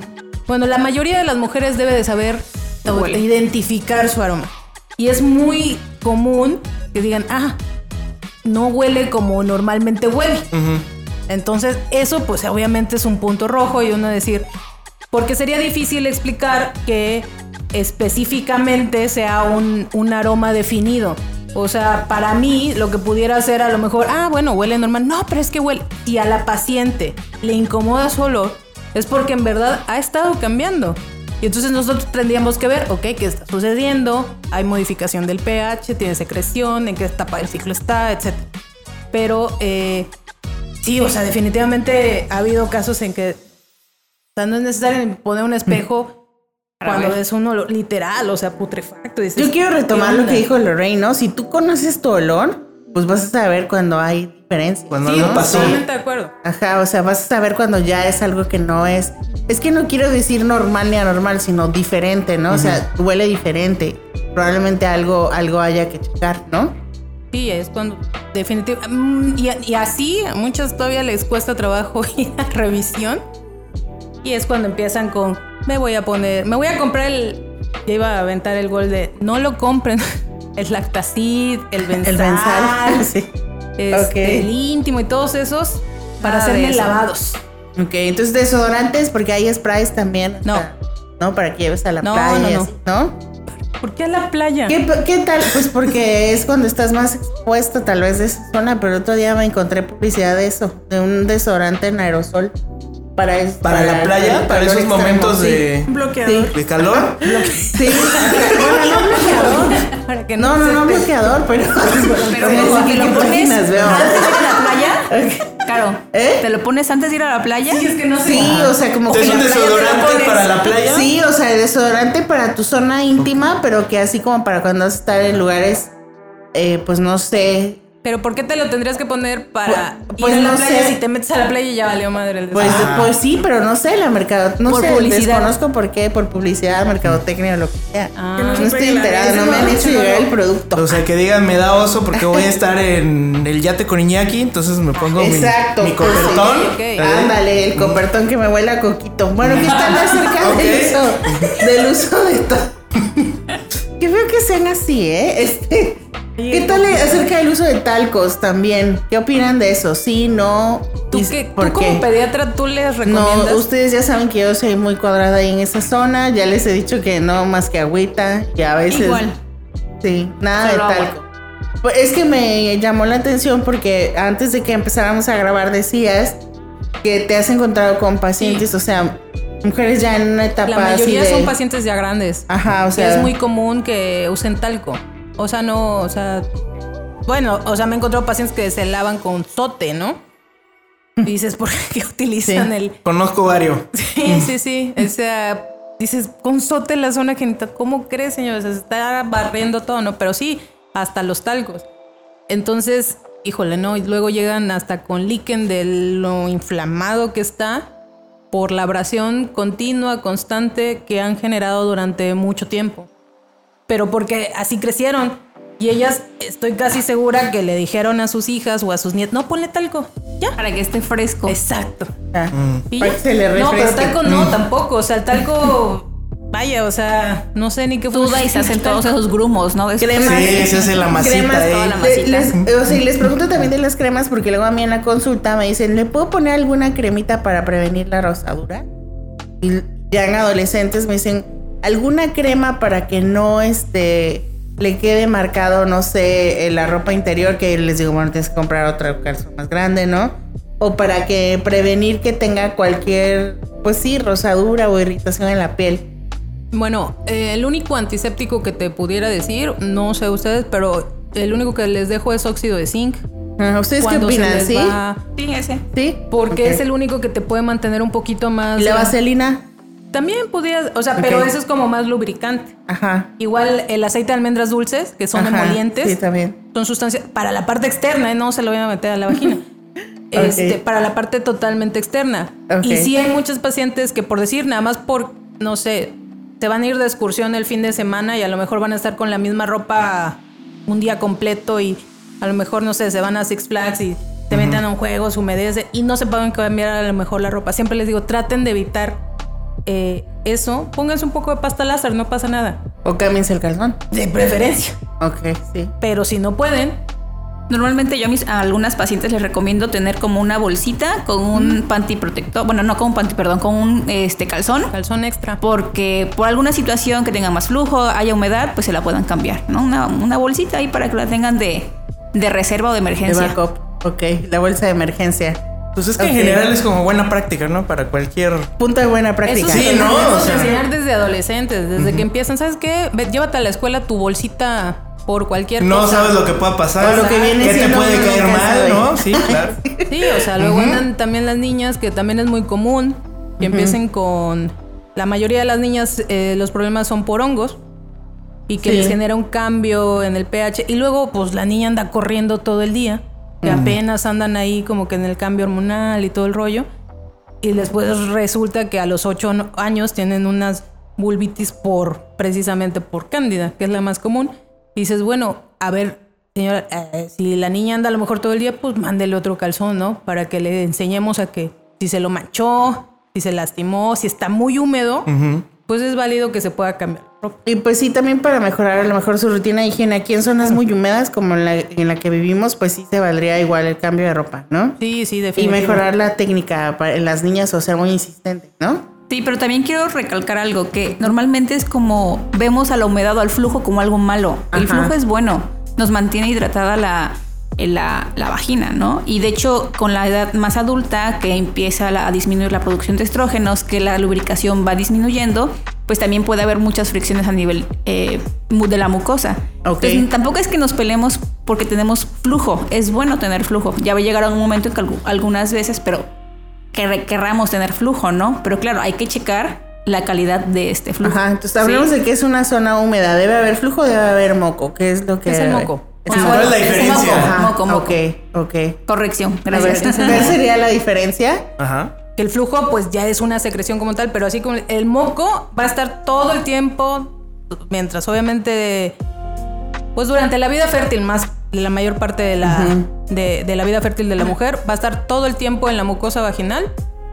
bueno, la mayoría de las mujeres debe de saber o identificar su aroma. Y es muy común que digan, ah, no huele como normalmente huele. Entonces, eso pues obviamente es un punto rojo y uno decir, porque sería difícil explicar que específicamente sea un, un aroma definido. O sea, para mí lo que pudiera ser a lo mejor, ah, bueno, huele normal. No, pero es que huele. Si a la paciente le incomoda su olor, es porque en verdad ha estado cambiando. Y entonces nosotros tendríamos que ver, ok, ¿qué está sucediendo? Hay modificación del pH, tiene secreción, en qué etapa del ciclo está, etc. Pero eh, sí, o sea, definitivamente ha habido casos en que o sea, no es necesario poner un espejo cuando ver. es uno lo- literal, o sea, putrefacto. dices, Yo quiero retomar ¿qué lo que dijo Lorraine, ¿no? Si tú conoces tu olor, pues vas a saber cuando hay diferencia. Cuando Sí, algo pasó. totalmente de acuerdo. Ajá, o sea, vas a saber cuando ya es algo que no es. Es que no quiero decir normal ni anormal, sino diferente, ¿no? O sea, huele diferente. Probablemente algo, algo haya que checar, ¿no? Sí, es cuando definitivamente... Y, y así a muchas todavía les cuesta trabajo ir a revisión. Y es cuando empiezan con, me voy a poner, me voy a comprar el... Ya iba a aventar el gol de, no lo compren. El Lactacid, el Benzal, El benzal. sí. este, el íntimo y todos esos para de hacerme eso. lavados. Ok, entonces desodorantes, porque hay sprays también. o No. sea, no, para que lleves a la No, playa. no, no. así, ¿no? ¿Por qué a la playa? ¿Qué, qué tal? Pues porque es cuando estás más expuesto tal vez de esa zona, pero otro día me encontré publicidad de eso, de un desodorante en aerosol. Para, es- Para la playa, para esos extremo, momentos sí. de, Un bloqueador. de calor. Sí, bueno, no bloqueador. Para que No, no, no bloqueador, pero. Pero no sé si lo pones antes de ir a la playa, claro, ¿Eh? te lo pones antes de ir a la playa. Sí, es que no sé. Sí, o sea, como ¿Es que un te lo desodorante para la playa? Sí, o sea, desodorante para tu zona íntima, pero que así como para cuando vas a estar en lugares, eh, pues no sé. Pero ¿por qué te lo tendrías que poner para Pues- pues ir a la no playa sé. si te metes a la playa y ya valió madre el Pues, pues sí, pero no sé, la mercado, no Por sé, publicidad. desconozco por qué, por publicidad, mercadotecnia o lo que sea. Ah. Que no estoy enterada, no me han hecho llegar el producto. O sea, que digan, me da oso porque voy a estar en el yate con Iñaki, entonces me pongo mi- Exacto, mi, pues, copertón. Ándale, el copertón que me huele a coquito. Bueno, ¿qué tal acerca Ok. del uso, del uso de todo? Qué feo que sean así, ¿eh? Este, ¿Qué tal acerca del uso de talcos también? ¿Qué opinan de eso? ¿Sí, no? ¿Tú, ¿Y qué, por tú como qué? pediatra, ¿tú les No, recomiendas? ustedes ya saben que yo soy muy cuadrada ahí en esa zona. Ya les he dicho que no más que agüita y a veces. Igual. Sí, nada Solo de agua. talco. Pues es que me llamó la atención porque antes de que empezáramos a grabar decías que te has encontrado con pacientes, o sea, Mujeres ya en una etapa La mayoría así de- son pacientes ya grandes. Ajá, o sea. es muy común que usen talco. O sea, no, o sea, bueno, o sea, me he encontrado pacientes que se lavan con sote, ¿no? Y dices, ¿por qué utilizan Sí. el Conozco varios. Sí, sí, sí. O sea, dices, con sote la zona genital. ¿Cómo crees, señor? O sea, se está barriendo todo, ¿no? Pero sí, hasta los talcos. Entonces, híjole, ¿no? Y luego llegan hasta con líquen de lo inflamado que está por la abrasión continua, constante que han generado durante mucho tiempo. Pero porque así crecieron. Y ellas, estoy casi segura que le dijeron a sus hijas o a sus nietos, no, ponle talco. Ya. Para que esté fresco. Exacto. Ah, Y ya. se le no, pero talco no, tampoco. O sea, el talco, vaya, o sea, no sé ni qué Duda y se hacen todos esos grumos, ¿no? Después. Cremas. Sí, se hace la masita Cremas, toda la masita. les, o sea, y les pregunto también de las cremas porque luego a mí en la consulta me dicen, ¿le puedo poner alguna cremita para prevenir la rosadura? Y ya en adolescentes me dicen, ¿alguna crema para que no este le quede marcado, no sé, en la ropa interior? Que les digo, bueno, tienes que comprar otra calzón más grande, ¿no? O para que prevenir que tenga cualquier, pues sí, rosadura o irritación en la piel. Bueno, eh, el único antiséptico que te pudiera decir, no sé ustedes, pero el único que les dejo es óxido de zinc. ¿Ustedes qué Cuando opinan? les ¿Sí? va- Sí, ese. ¿Sí? Porque es el único que te puede mantener un poquito más. ¿Y la vaselina? También podría, o sea, pero eso es como más lubricante. Ajá. Igual el aceite de almendras dulces, que son Ajá, emolientes. Sí, también. son sustancias para la parte externa, ¿eh? no se lo voy a meter a la vagina. Este, para la parte totalmente externa. Y sí hay muchos pacientes que por decir, nada más por, no sé, se van a ir de excursión el fin de semana y a lo mejor van a estar con la misma ropa un día completo y a lo mejor, no sé, se van a Six Flags y se meten a un juego, se humedece y no se pueden cambiar a lo mejor la ropa. Siempre les digo, traten de evitar eh, eso. Pónganse un poco de pasta láser, no pasa nada. O cámbiense el calzón. De preferencia. Ok, sí. Pero si no pueden, Normalmente yo a, mis, a algunas pacientes les recomiendo tener como una bolsita con un panty protector, bueno, no con un panty, perdón, con un este calzón, calzón extra. porque por alguna situación que tengan más flujo, haya humedad, pues se la puedan cambiar, ¿no? Una, una bolsita ahí para que la tengan de, de reserva o de De emergencia. backup. Ok, la bolsa de emergencia. Pues es que en general es como buena práctica, ¿no? Para cualquier. Punto de buena práctica. Eso sí, Sí, ¿no? debemos O sea- enseñar desde adolescentes, desde que empiezan. ¿Sabes qué? Ve, llévate a la escuela tu bolsita por cualquier No cosa. sabes lo que pueda pasar. Lo que viene ¿Qué te puede caer mal, no? Sí, claro. Sí, o sea, luego andan también las niñas, que también es muy común, que empiecen con... La mayoría de las niñas eh, los problemas son por hongos y que Sí. les genera un cambio en el pH. Y luego, pues la niña anda corriendo todo el día, que apenas andan ahí como que en el cambio hormonal y todo el rollo. Y después resulta que a los 8 años tienen unas vulvitis por, precisamente por cándida, que es la más común. Y dices, bueno, a ver, señora, eh, si la niña anda a lo mejor todo el día, pues mándele otro calzón, ¿no? Para que le enseñemos a que si se lo manchó, si se lastimó, si está muy húmedo, pues es válido que se pueda cambiar. Y pues sí, también para mejorar a lo mejor su rutina de higiene. Aquí en zonas muy húmedas, como en la, en la que vivimos, pues sí se valdría igual el cambio de ropa, ¿no? Sí, sí, Y definitivamente. mejorar la técnica para en las niñas o ser muy insistente, ¿no? Sí, pero también quiero recalcar algo, que normalmente es como vemos a la humedad o al flujo como algo malo. El Ajá. flujo es bueno, nos mantiene hidratada la, eh, la, la vagina, ¿no? Y de hecho, con la edad más adulta, que empieza a disminuir la producción de estrógenos, que la lubricación va disminuyendo, pues también puede haber muchas fricciones a nivel eh, de la mucosa. Entonces, tampoco es que nos peleemos porque tenemos flujo, es bueno tener flujo. Ya va a llegar a un momento en que algu- algunas veces, pero que querramos tener flujo, ¿no? Pero claro, hay que checar la calidad de este flujo. Ajá, entonces hablamos Sí. de que es una zona húmeda. ¿Debe haber flujo o debe haber moco? ¿Qué es lo que Es el moco. Es Ah, el ¿Cuál es la es diferencia? moco, Ajá, moco, moco. Ok, ok. Corrección, gracias. ¿cuál sería la diferencia? Ajá. Que el flujo pues ya es una secreción como tal, pero así como el moco va a estar todo el tiempo, mientras obviamente, pues durante la vida fértil, más la mayor parte de la, de, de la vida fértil de la mujer, va a estar todo el tiempo en la mucosa vaginal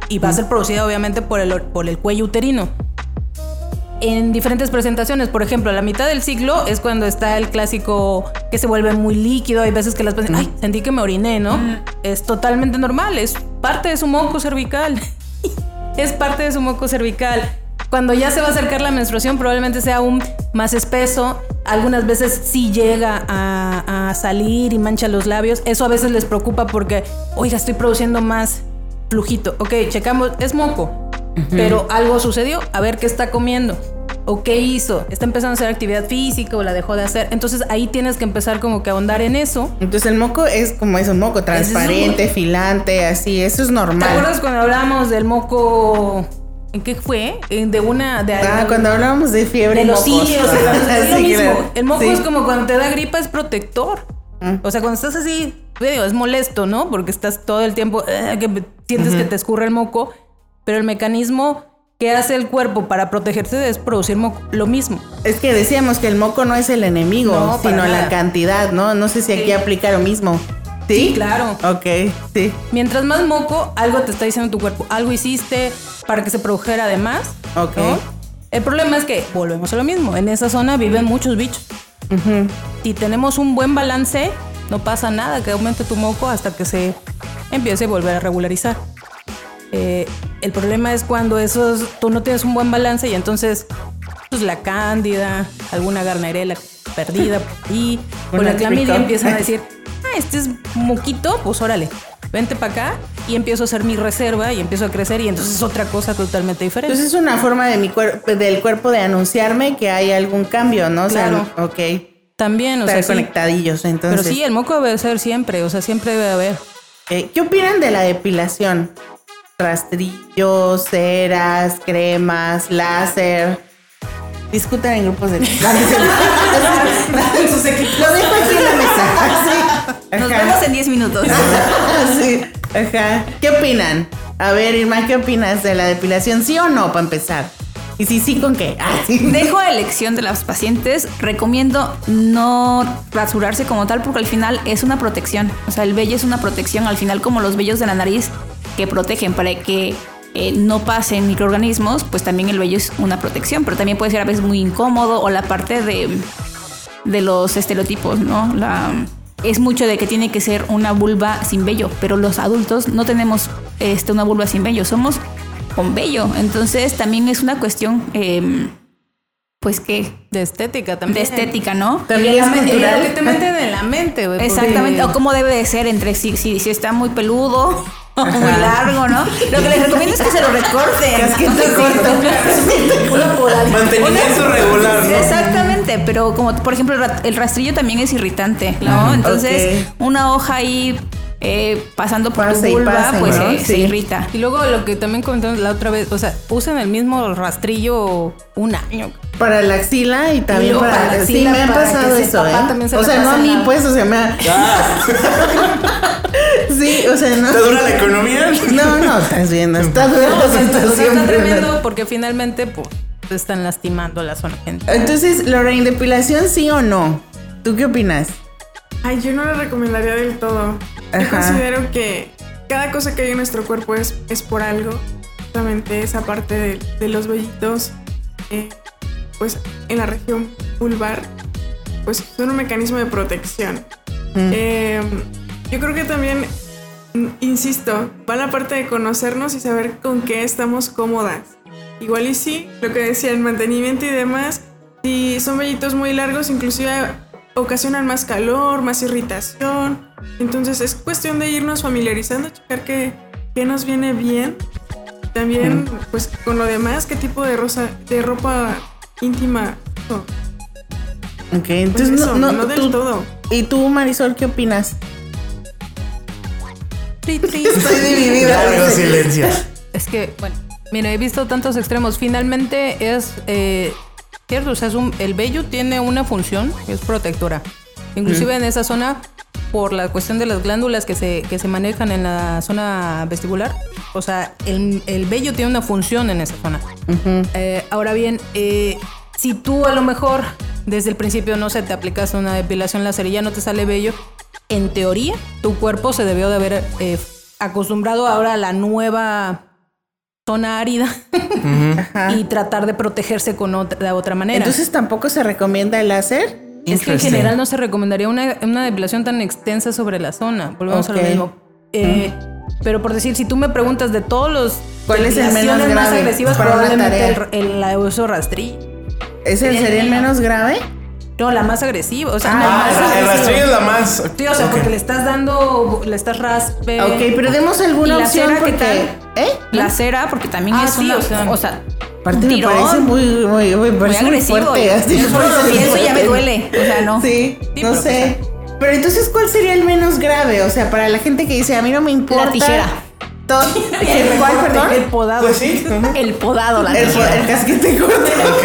y va a ser producida obviamente por el, por el cuello uterino. En diferentes presentaciones, por ejemplo, a la mitad del ciclo es cuando está el clásico que se vuelve muy líquido. Hay veces que las pacientes, ay, sentí que me oriné, ¿no? Es totalmente normal, es parte de su moco cervical. es parte de su moco cervical. Cuando ya se va a acercar la menstruación, probablemente sea aún más espeso. Algunas veces sí llega a, a salir y mancha los labios. Eso a veces les preocupa porque, oiga, estoy produciendo más flujito. Ok, checamos, es moco. pero algo sucedió. A ver qué está comiendo. ¿O qué hizo? ¿Está empezando a hacer actividad física o la dejó de hacer? Entonces ahí tienes que empezar como que a ahondar en eso. Entonces el moco es como es un moco, transparente, filante, así, eso es normal. ¿Te acuerdas cuando hablábamos del moco? ¿En qué fue? De una... De, Ah, cuando hablábamos de fiebre de los claro. El moco Sí. es como cuando te da gripa, es protector. Mm. O sea, cuando estás así, es molesto, ¿no? Porque estás todo el tiempo, eh, que sientes que te escurre el moco, pero el mecanismo que hace el cuerpo para protegerse es producir moco, lo mismo. Es que decíamos que el moco no es el enemigo, No, sino la cantidad, ¿no? No sé si aquí aplica lo mismo. ¿Sí? Sí, claro. Ok, sí. Mientras más moco, algo te está diciendo tu cuerpo, algo hiciste para que se produjera de más. Ok. ¿no? El problema es que volvemos a lo mismo. En esa zona viven muchos bichos. Si tenemos un buen balance, no pasa nada que aumente tu moco hasta que se empiece a volver a regularizar. Eh, el problema es cuando esos, tú no tienes un buen balance y entonces pues la cándida, alguna garnerela perdida por ahí, con la clamidia empiezan a decir, ah, este es moquito, pues órale, vente para acá y empiezo a hacer mi reserva y empiezo a crecer y entonces es otra cosa totalmente diferente. Entonces es una forma de mi cuerpo, del cuerpo de anunciarme que hay algún cambio, ¿no? O sea, Claro. ok. También, o Estar sea, sí. conectadillos, entonces. Pero sí, el moco debe ser siempre, o sea, siempre debe haber. ¿Qué opinan de la depilación? Rastrillos, ceras, cremas, láser. Discutan en grupos de... Lo dejo aquí en la mesa. Sí. Nos vemos en 10 minutos. Sí, ajá. ¿Qué opinan? A ver, Irma, ¿qué opinas de la depilación? ¿Sí o no, para empezar? Y si sí, ¿con qué? Ah, sí. Dejo a elección de las pacientes. Recomiendo no rasurarse como tal porque al final es una protección. O sea, el vello es una protección. Al final, como los vellos de la nariz que protegen para que eh, no pasen microorganismos, pues también el vello es una protección. Pero también puede ser a veces muy incómodo o la parte de, de los estereotipos, ¿no? La, es mucho de que tiene que ser una vulva sin vello, pero los adultos no tenemos este, una vulva sin vello, somos con vello. Entonces también es una cuestión, eh, pues que, De estética de también. estética, ¿no? También es Es cultural. lo que te meten en la mente, güey. porque- Exactamente, o cómo debe de ser entre si, si, si está muy peludo muy largo, ¿no? Lo que les recomiendo es que se lo recorten. Casquete corto. Una polaridad. Mantenimiento regular, ¿no? Exactamente, pero como por ejemplo el ra- el rastrillo también es irritante, ¿no? Entonces, una hoja ahí eh, pasando por Pase tu vulva, pase, pues ¿no? se, se Sí. irrita. Y luego lo que también comentamos la otra vez, o sea, usen el mismo rastrillo un año. Para la axila y también para, para la Sí, axila, me ha pasado eso, ¿eh? se O sea, no a mí, pues, o sea, me ha... Sí, o sea, no... ¿Te dura la economía? No, no, estás viendo, está dura No, la o sea, está situación. Brenda. tremendo porque finalmente, pues, te están lastimando la zona gente. Entonces, Lorraine, ¿depilación sí o no? ¿Tú qué opinas? Ay, yo no lo recomendaría del todo. Yo Ajá. considero que cada cosa que hay en nuestro cuerpo es, es por algo. Justamente esa parte de, de los vellitos, eh, pues en la región vulvar, pues son un mecanismo de protección. Eh, yo creo que también, mm, insisto, va la parte de conocernos y saber con qué estamos cómodas. Igual y sí, lo que decía, el mantenimiento y demás, si son vellitos muy largos, inclusive ocasionan más calor, más irritación. Entonces es cuestión de irnos familiarizando, checar qué, qué nos viene bien. También, pues con lo demás, qué tipo de, rosa, de ropa íntima. uso. Ok, Pues entonces eso, no, no, no, del tú- todo. ¿Y tú, Marisol, qué opinas? Estoy Estoy dividida. Largo silencio. Es que, bueno, mira, he visto tantos extremos. Finalmente es eh, cierto, o sea, es un- el vello tiene una función, que es protectora. Inclusive en esa zona, por la cuestión de las glándulas que se, que se manejan en la zona vestibular, o sea, el, el vello tiene una función en esa zona. Eh, ahora bien, eh, si tú a lo mejor desde el principio, no sé, te aplicas una depilación láser y ya no te sale vello, en teoría, tu cuerpo se debió de haber eh, acostumbrado ahora a la nueva zona árida y tratar de protegerse con otra, de otra manera. Entonces, ¿tampoco se recomienda el láser? es que en general no se recomendaría una, una depilación tan extensa sobre la zona. Volvemos a lo mismo. Eh, Pero por decir, si tú me preguntas de todos los ¿Cuál es el menos depilaciones más grave agresivas, probablemente el, el, la uso rastrillo. ¿Ese Sería el el menos grave? No, la más agresiva. O sea, no, Ah, más el, el agresiva. rastrillo es la más. Sí, o sea, porque le estás dando, le estás raspe. Ok, pero demos alguna ¿Y la opción cera qué porque... tal? ¿Eh? La cera, porque también Ah, es sí, una o sea, opción. O sea, Aparte me parece muy, muy, muy, muy parece muy agresivo. fuerte. y- así, y ya me duele. O sea, no. Sí, Sí, no pero sé. Pero entonces, ¿cuál sería el menos grave? O sea, para la gente que dice, a mí no me importa. La tijera. ¿El cuál, perdón? El podado. Pues sí. El podado, la El, tijera. el casquete corto. Ok.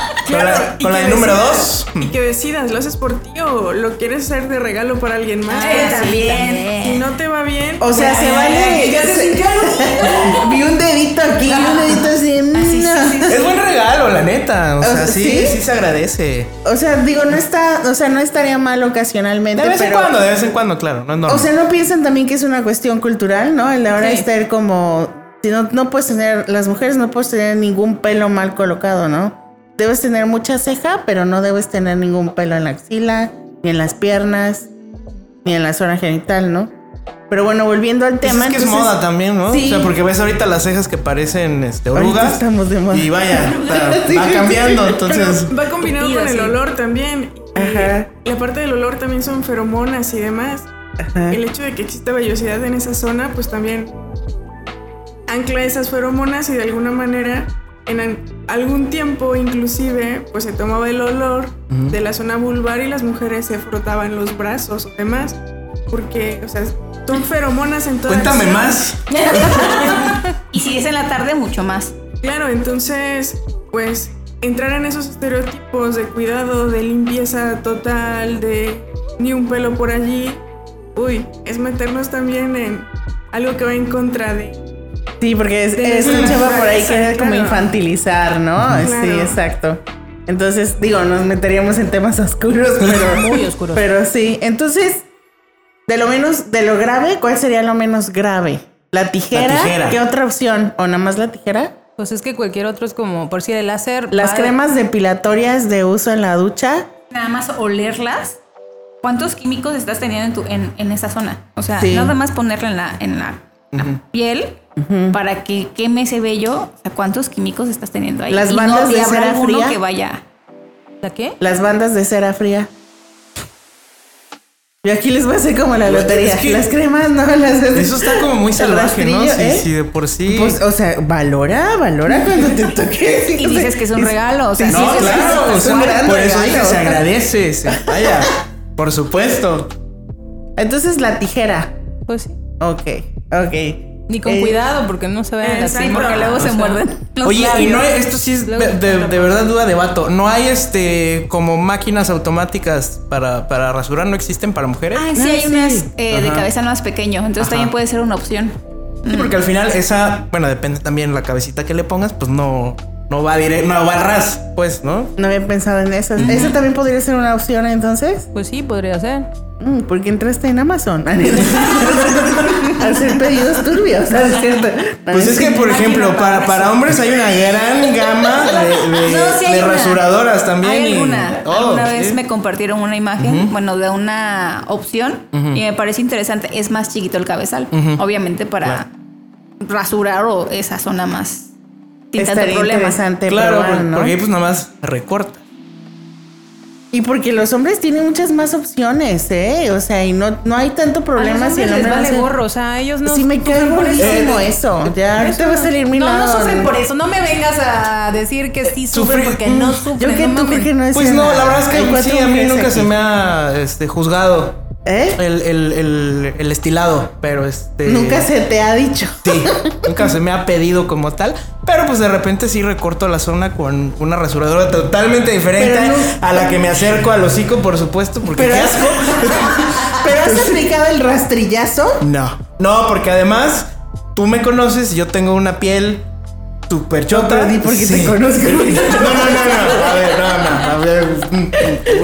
Con la, con número decidas- 2. Y que decidas, ¿lo haces por ti o lo quieres hacer de regalo para alguien más? Ah, Porque sí, Si también. no te va bien, O sea, se vale. Vi un dedito aquí, vi un dedito así. no. Es buen regalo, la neta. O sea, sea, sí, ¿sí? sí se agradece. O sea, digo, no está, o sea, no estaría mal ocasionalmente. De vez en cuando, de vez en cuando, claro. No es normal. O sea, no piensan también que es una cuestión cultural, ¿no? El de ahora Sí. estar como. Si no, no puedes tener. Las mujeres no puedes tener ningún pelo mal colocado, ¿no? Debes tener mucha ceja, pero no debes tener ningún pelo en la axila, ni en las piernas, ni en la zona genital, ¿no? Pero bueno, volviendo al Pues tema. es que es moda también, ¿no? Sí. O sea, porque ves ahorita las cejas que parecen este, orugas. estamos de moda. Y vaya, Sí. va cambiando. Entonces, pero va combinado con el olor también. Ajá. La parte del olor también son feromonas y demás. Ajá. El hecho de que exista vellosidad en esa zona, pues también ancla esas feromonas y de alguna manera, en algún tiempo inclusive, pues se tomaba el olor de la zona vulvar y las mujeres se frotaban los brazos o demás. Porque, o sea, son feromonas en todas cuéntame más. Y si es en la tarde, mucho más. Claro, entonces, pues entrar en esos estereotipos de cuidado, de limpieza total, de ni un pelo por allí, uy, es meternos también en algo que va en contra de... Sí, porque es, un chava por ahí que era como infantilizar, ¿no? Sí, exacto. Entonces, digo, nos meteríamos en temas oscuros, pero. Muy oscuros. Pero sí. Entonces, de lo menos, de lo grave, ¿cuál sería lo menos grave? ¿La tijera? La tijera. ¿Qué otra opción? ¿O nada más la tijera? Pues es que cualquier otro es como, por si el láser. Las va- cremas depilatorias de uso en la ducha. Nada más olerlas. ¿Cuántos químicos estás teniendo en, tu, en, en esa zona? O sea, Sí. nada más ponerla en la, en la, la piel para que queme ese vello. O sea, ¿cuántos químicos estás teniendo ahí? Las Y bandas de cera fría. que vaya. ¿La qué? Las bandas de cera fría. Y aquí les voy a hacer como la lotería. Es que- las cremas, no las Eso está como muy salvaje, ¿no? Sí, ¿eh? sí, de por sí. Pues, o sea, valora, valora cuando te toque. Y dices que es un regalo. O sea, Sí, sí, no, es- claro, es un gran por eso regalo. dije, se agradece. se- vaya, por supuesto. Entonces la tijera. Pues sí. Ok, ok. Ni con Eh, cuidado, porque no se vayan a Exacto. lastimar. porque luego O se sea, muerden. los Oye, y no, esto sí es de, de- de verdad duda de vato. No hay este como máquinas automáticas para, para rasurar, no existen para mujeres. Ah, sí, Ah, hay sí. unas eh, de cabeza más pequeño. Entonces Ajá. también puede ser una opción. Sí, porque al final esa, bueno, depende también la cabecita que le pongas, pues no, no va directo, no va al ras, pues, ¿no? No había pensado en eso. ¿Eso también podría ser una opción entonces? Pues sí, podría ser. Mm, porque entraste en Amazon. a hacer pedidos turbios. Pues es que, por ejemplo, para, para hombres hay una gran gama de, de- No, sí hay de una. rasuradoras también. Hay y alguna. sí. vez me compartieron una imagen, bueno, de una opción y me parece interesante. Es más chiquito el cabezal, obviamente para rasurar o esa zona más sin tanto problema. interesante Claro, probar, porque, ¿no? porque ahí pues nada más recorta. Y porque los hombres tienen muchas más opciones, ¿eh? O sea, y no, no hay tanto problema si el hombres les hombre no vale hace- gorro, o sea, ellos no sí me cae sufren por eso. Eh. Ya ahorita va a salir mi No, lado. no sufren por eso. No me vengas a decir que sí sufren Sufre- porque no Yo sufren. que no tú mames. que no decía Pues no, la verdad es que sí, a mí nunca se aquí. me ha este, juzgado ¿Eh? el, el, el, el estilado, pero este... Nunca se te ha dicho. Sí, nunca se me ha pedido como tal, pero pues de repente sí recorto la zona con una rasuradora totalmente diferente no- a la que me acerco al hocico, por supuesto, porque Pero qué asco. ¿Pero has aplicado el rastrillazo? No, no, porque además tú me conoces y yo tengo una piel súper chota. Pero di porque te conozco. No, no, no, no. A ver, no, no. A ver.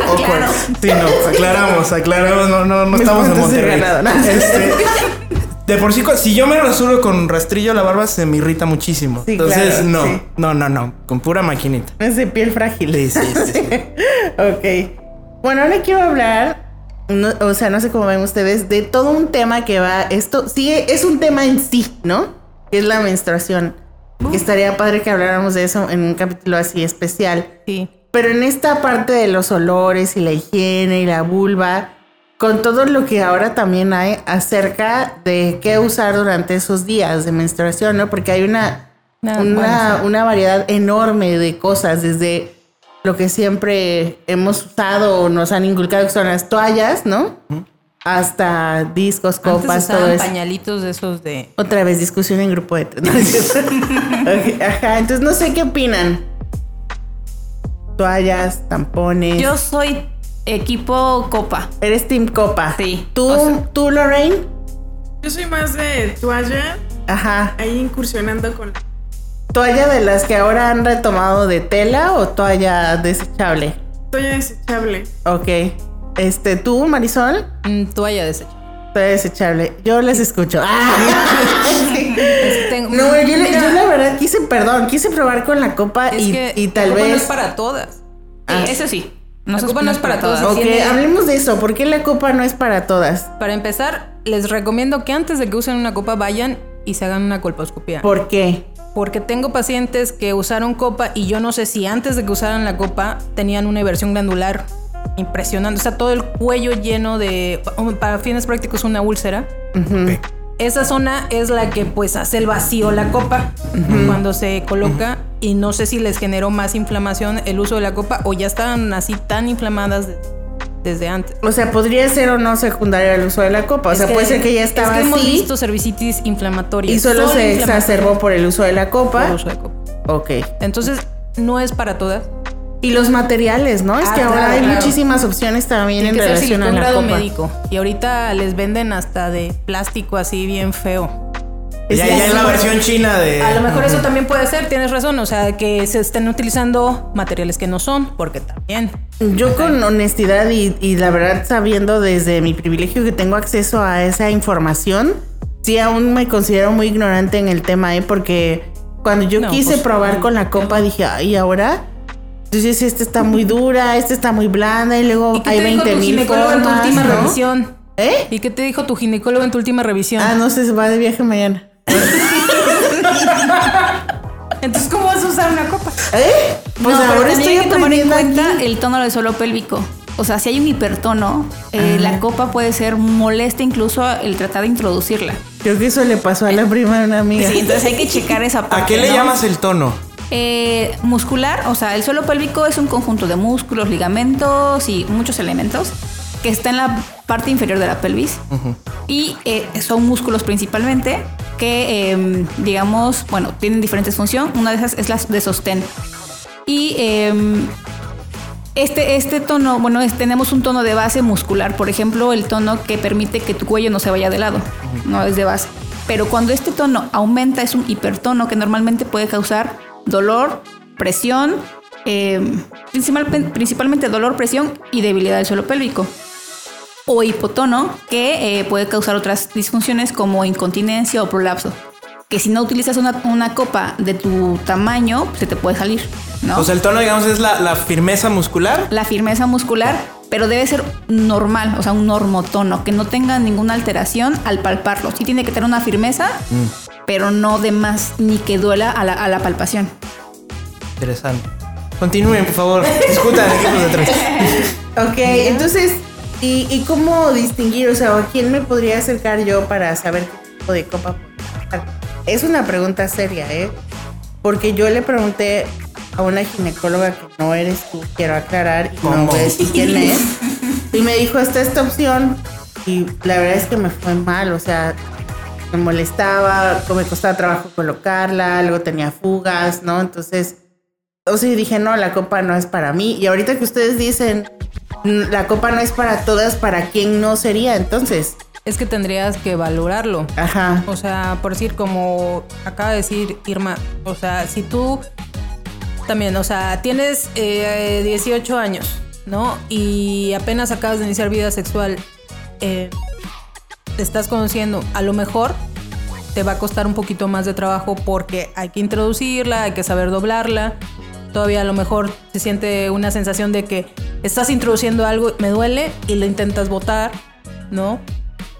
awkward. Sí, no. Aclaramos, aclaramos. No, no, no estamos en Monterrey. ganado, ¿no? Este. De por sí, si yo me rasuro con rastrillo la barba se me irrita muchísimo. Sí, Entonces, claro, no, sí. no, no, no. Con pura maquinita. Es de piel frágil. Sí, sí, sí, sí. ok. Bueno, ahora quiero hablar, no- o sea, no sé cómo ven ustedes, de todo un tema que va, esto sí es un tema en sí, ¿no? Que es la menstruación. Que estaría padre que habláramos de eso en un capítulo así especial. Sí. Pero en esta parte de los olores y la higiene y la vulva, con todo lo que ahora también hay acerca de qué usar durante esos días de menstruación, ¿no? Porque hay una, una, una variedad enorme de cosas, desde lo que siempre hemos usado o nos han inculcado, que son las toallas, ¿no? Hasta discos, Antes copas, todo usaban eso. pañalitos de esos de... Otra vez, discusión en grupo de Ajá, entonces no sé qué opinan. Toallas, tampones. Yo soy equipo copa. Eres Team Copa. Sí, ¿Tú, o sea- tú Lorraine? Yo soy más de toalla, Ajá. ahí incursionando con ¿Toalla de las que ahora han retomado de tela o toalla desechable? toalla desechable. Ok. Este, ¿tú, Marisol? mm, toalla desecha. Toalla desechable. Yo les escucho. Ah. Sí. Tengo- No, yo, yo quise, perdón, quise probar con la copa es y, que y la tal copa no vez... es para todas. Sí, Ah. eso sí. La se- copa no es para todas. Ok, tiene- hablemos de eso. ¿Por qué la copa no es para todas? Para empezar, les recomiendo que antes de que usen una copa vayan y se hagan una colposcopia. ¿Por qué? Porque tengo pacientes que usaron copa y yo no sé si antes de que usaran la copa tenían una inversión glandular impresionante. O sea, todo el cuello lleno de, para fines prácticos, una úlcera. Esa zona es la que pues hace el vacío la copa cuando se coloca y no sé si les generó más inflamación el uso de la copa o ya estaban así tan inflamadas de- desde antes. O sea, podría ser o no secundario el uso de la copa. O Es sea, puede ser que ya estaba es que hemos visto cervicitis inflamatoria y solo se exacerbó por el uso de la copa. uso de copa. Ok. Entonces, no es para todas. Y los materiales, ¿no? Es Ah, que ahora claro, hay claro. muchísimas opciones también Tiene en que ser relación a silicón la grado copa. médico. Y ahorita les venden hasta de plástico así bien feo. Ya, ya en la versión china de. A lo mejor eso también puede ser, tienes razón. O sea, que se estén utilizando materiales que no son, porque también. Yo con honestidad y, y la verdad sabiendo desde mi privilegio que tengo acceso a esa información, sí aún me considero muy ignorante en el tema, ¿eh? Porque cuando yo No, quise pues, probar con la copa dije, ay, ahora... Entonces esta está muy dura, esta está muy blanda y luego ¿Y qué hay te dijo 20 tu mil ginecólogo en tu formas, última ¿no? revisión? ¿Eh? ¿Y qué te dijo tu ginecólogo en tu última revisión? Ah, no sé, se va de viaje mañana. Entonces, ¿cómo vas a usar una copa? ¿Eh? Pues no, ahora estoy hay que tomar en cuenta aquí. el tono del suelo pélvico. O sea, si hay un hipertono, eh, la copa puede ser molesta incluso el tratar de introducirla. Creo que eso le pasó a la prima de una amiga. Sí, entonces hay que checar esa parte. ¿A qué le ¿no? llamas el tono? Eh, muscular, o sea, el suelo pélvico es un conjunto de músculos, ligamentos y muchos elementos que está en la parte inferior de la pelvis. Y eh, son músculos principalmente que, eh, digamos, bueno, tienen diferentes funciones. Una de esas es la de sostén. Y eh, este, este tono, bueno, es- tenemos un tono de base muscular, por ejemplo, el tono que permite que tu cuello no se vaya de lado, no es de base. Pero cuando este tono aumenta, es un hipertono que normalmente puede causar dolor, presión, eh, principal- principalmente dolor, presión y debilidad del suelo pélvico. O hipotono, que eh, puede causar otras disfunciones como incontinencia o prolapso. Que si no utilizas una, una copa de tu tamaño, se te puede salir, ¿no? O sea, el tono, digamos, es la, la firmeza muscular. la firmeza muscular, pero debe ser normal, o sea, un normotono, que no tenga ninguna alteración al palparlo. Sí tiene que tener una firmeza, pero no de más, ni que duela a la, a la palpación. Interesante. Continúen, por favor. Discutan equipos de tres. Ok, entonces, ¿y, y cómo distinguir? O sea, ¿a quién me podría acercar yo para saber qué tipo de copa? Es una pregunta seria, ¿eh? Porque yo le pregunté a una ginecóloga que no eres tú, quiero aclarar, y no ¿Cómo? voy a decir quién es. Y me dijo, está esta opción. Y la verdad es que me fue mal, o sea, me molestaba, me costaba trabajo colocarla, algo tenía fugas, ¿no? Entonces, o sea, dije, no, la copa no es para mí. Y ahorita que ustedes dicen, "Mm, la copa no es para todas, ¿para quién no sería entonces? Es que tendrías que valorarlo. Ajá. O sea, por decir, como acaba de decir Irma, o sea, si tú también, o sea, tienes eh, 18 años, ¿no? Y apenas acabas de iniciar vida sexual, eh, te estás conociendo, a lo mejor te va a costar un poquito más de trabajo porque hay que introducirla, hay que saber doblarla. Todavía a lo mejor se siente una sensación de que estás introduciendo algo, me duele y lo intentas botar, ¿no?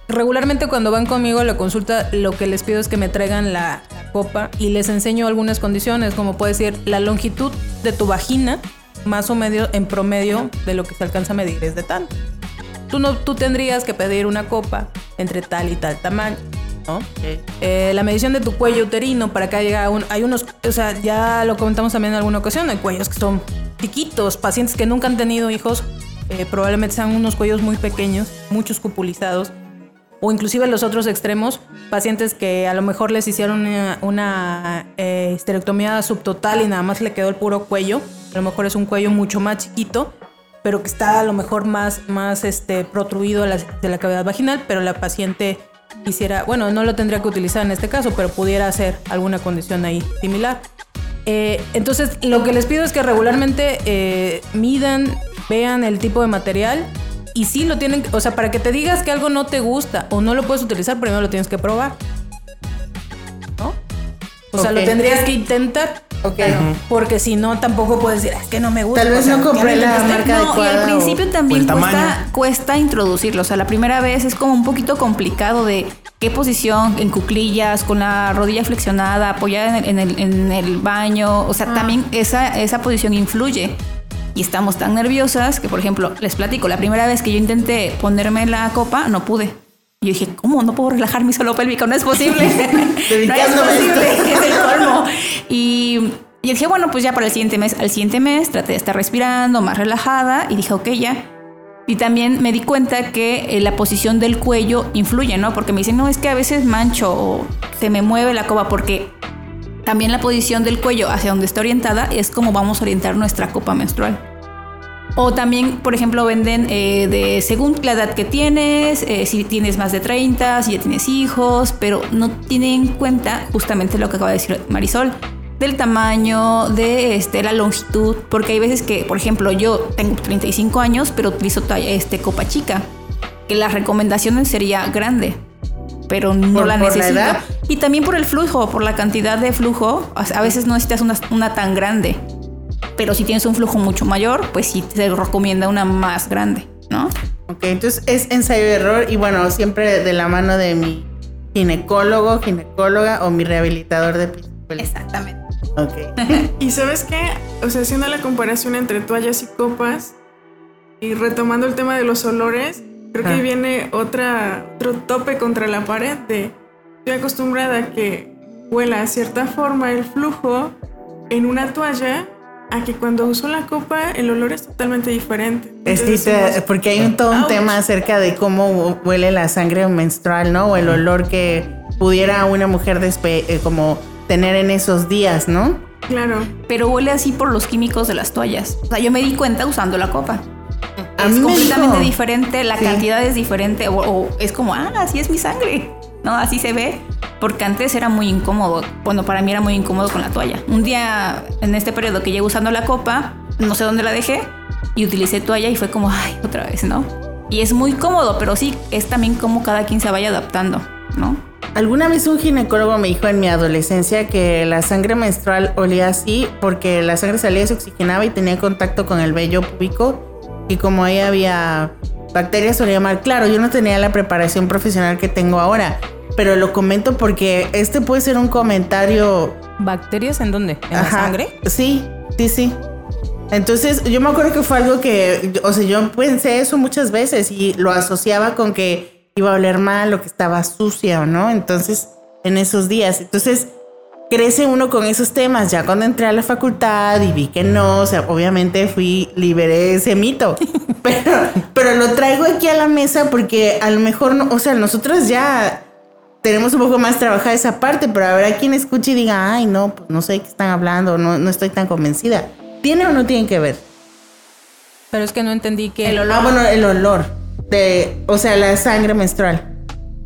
Regularmente cuando van conmigo a la consulta, lo que les pido es que me traigan la, copa y les enseño algunas condiciones, como puede ser la longitud de tu vagina más o menos en promedio de lo que se alcanza a medir es de tanto. Tú, no, tú tendrías que pedir una copa entre tal y tal tamaño. ¿no? Eh, la medición de tu cuello uterino para que haya un, hay unos, o sea, ya lo comentamos también en alguna ocasión, hay cuellos que son chiquitos, pacientes que nunca han tenido hijos, eh, probablemente sean unos cuellos muy pequeños, muchos cupulizados, o inclusive los otros extremos, pacientes que a lo mejor les hicieron una, una eh, esterectomía subtotal y nada más le quedó el puro cuello, a lo mejor es un cuello mucho más chiquito, pero que está a lo mejor más, más este, protruido de la, de la cavidad vaginal, pero la paciente quisiera, bueno, no lo tendría que utilizar en este caso, pero pudiera hacer alguna condición ahí similar. Eh, entonces, lo que les pido es que regularmente eh, midan, vean el tipo de material y si lo tienen, o sea, para que te digas que algo no te gusta o no lo puedes utilizar, primero lo tienes que probar. ¿No? O sea, lo tendrías que intentar. Ok. Porque si no, tampoco puedes decir, "Ah, es que no me gusta. Tal vez O sea, no compré la marca No, y adecuada. al principio o- también cuesta, cuesta introducirlo. O sea, la primera vez es como un poquito complicado de qué posición, en cuclillas, con la rodilla flexionada, apoyada en el, en el- en el baño. O sea, también esa, esa posición influye. Y estamos tan nerviosas que, por ejemplo, les platico, la primera vez que yo intenté ponerme la copa, no pude. Y yo dije, ¿cómo? No puedo relajar mi suelo pélvico, no es posible. no es posible, es el colmo. Y, y dije, bueno, pues ya para el siguiente mes, al siguiente mes traté de estar respirando, más relajada y dije, ok, ya. Y también me di cuenta que eh, la posición del cuello influye, ¿no? Porque me dicen, no, es que a veces mancho o se me mueve la copa porque también la posición del cuello hacia donde está orientada es como vamos a orientar nuestra copa menstrual. O también, por ejemplo, venden eh, de según la edad que tienes, eh, si tienes más de 30, si ya tienes hijos, pero no tienen en cuenta justamente lo que acaba de decir Marisol, del tamaño, de este, la longitud, porque hay veces que, por ejemplo, yo tengo 35 años, pero utilizo este, copa chica, que las recomendaciones sería grande, pero no ¿Por- la por la necesito. edad? y también por el flujo, por la cantidad de flujo, a a veces no necesitas una, una tan grande. Pero si tienes un flujo mucho mayor, pues sí te recomienda una más grande, ¿no? Ok, entonces es ensayo y error y bueno, siempre de la mano de mi ginecólogo, ginecóloga o mi rehabilitador de piso pélvico. Exactamente. Ok. Y sabes qué, o sea, haciendo la comparación entre toallas y copas y retomando el tema de los olores, creo que Ah. ahí viene otra, otro tope contra la pared de estoy acostumbrada a que huela a cierta forma el flujo en una toalla a que cuando uso la copa el olor es totalmente diferente. Es que Entonces te- decimos, porque hay un, todo un "Ouch". tema acerca de cómo huele la sangre menstrual, ¿no? O el olor que pudiera una mujer despe- eh, como tener en esos días, ¿no? Claro. Pero huele así por los químicos de las toallas. O sea, yo me di cuenta usando la copa. A es completamente dijo- diferente, la Sí. cantidad es diferente, o, o es como, ah, así es mi sangre. No, así se ve. Porque antes era muy incómodo. Bueno, para mí era muy incómodo con la toalla. Un día, en este periodo que llevo usando la copa, no sé dónde la dejé, y utilicé toalla y fue como, ay, otra vez, ¿no? Y es muy cómodo, pero sí, es también como cada quien se vaya adaptando, ¿no? Alguna vez un ginecólogo me dijo en mi adolescencia que la sangre menstrual olía así porque la sangre salía, se oxigenaba y tenía contacto con el vello púbico y como ahí había bacterias olía mal. Claro, yo no tenía la preparación profesional que tengo ahora, pero lo comento porque este puede ser un comentario ¿Bacterias en dónde? ¿En la sangre? Sí, sí, sí. Entonces, yo me acuerdo que fue algo que, o sea, yo pensé eso muchas veces y lo asociaba con que iba a oler mal o que estaba sucia, ¿no? Entonces, en esos días. Entonces, crece uno con esos temas. Ya cuando entré a la facultad y vi que no, o sea, obviamente fui, liberé ese mito. Pero, pero lo traigo aquí a la mesa porque a lo mejor, no, o sea, nosotros ya tenemos un poco más trabajada esa parte, pero habrá quien escuche y diga, ay, no, pues no sé de qué están hablando, no, no estoy tan convencida. ¿Tiene o no tiene que ver? Pero es que no entendí que... El olor. Ah, bueno, el olor. De, o sea, la sangre menstrual.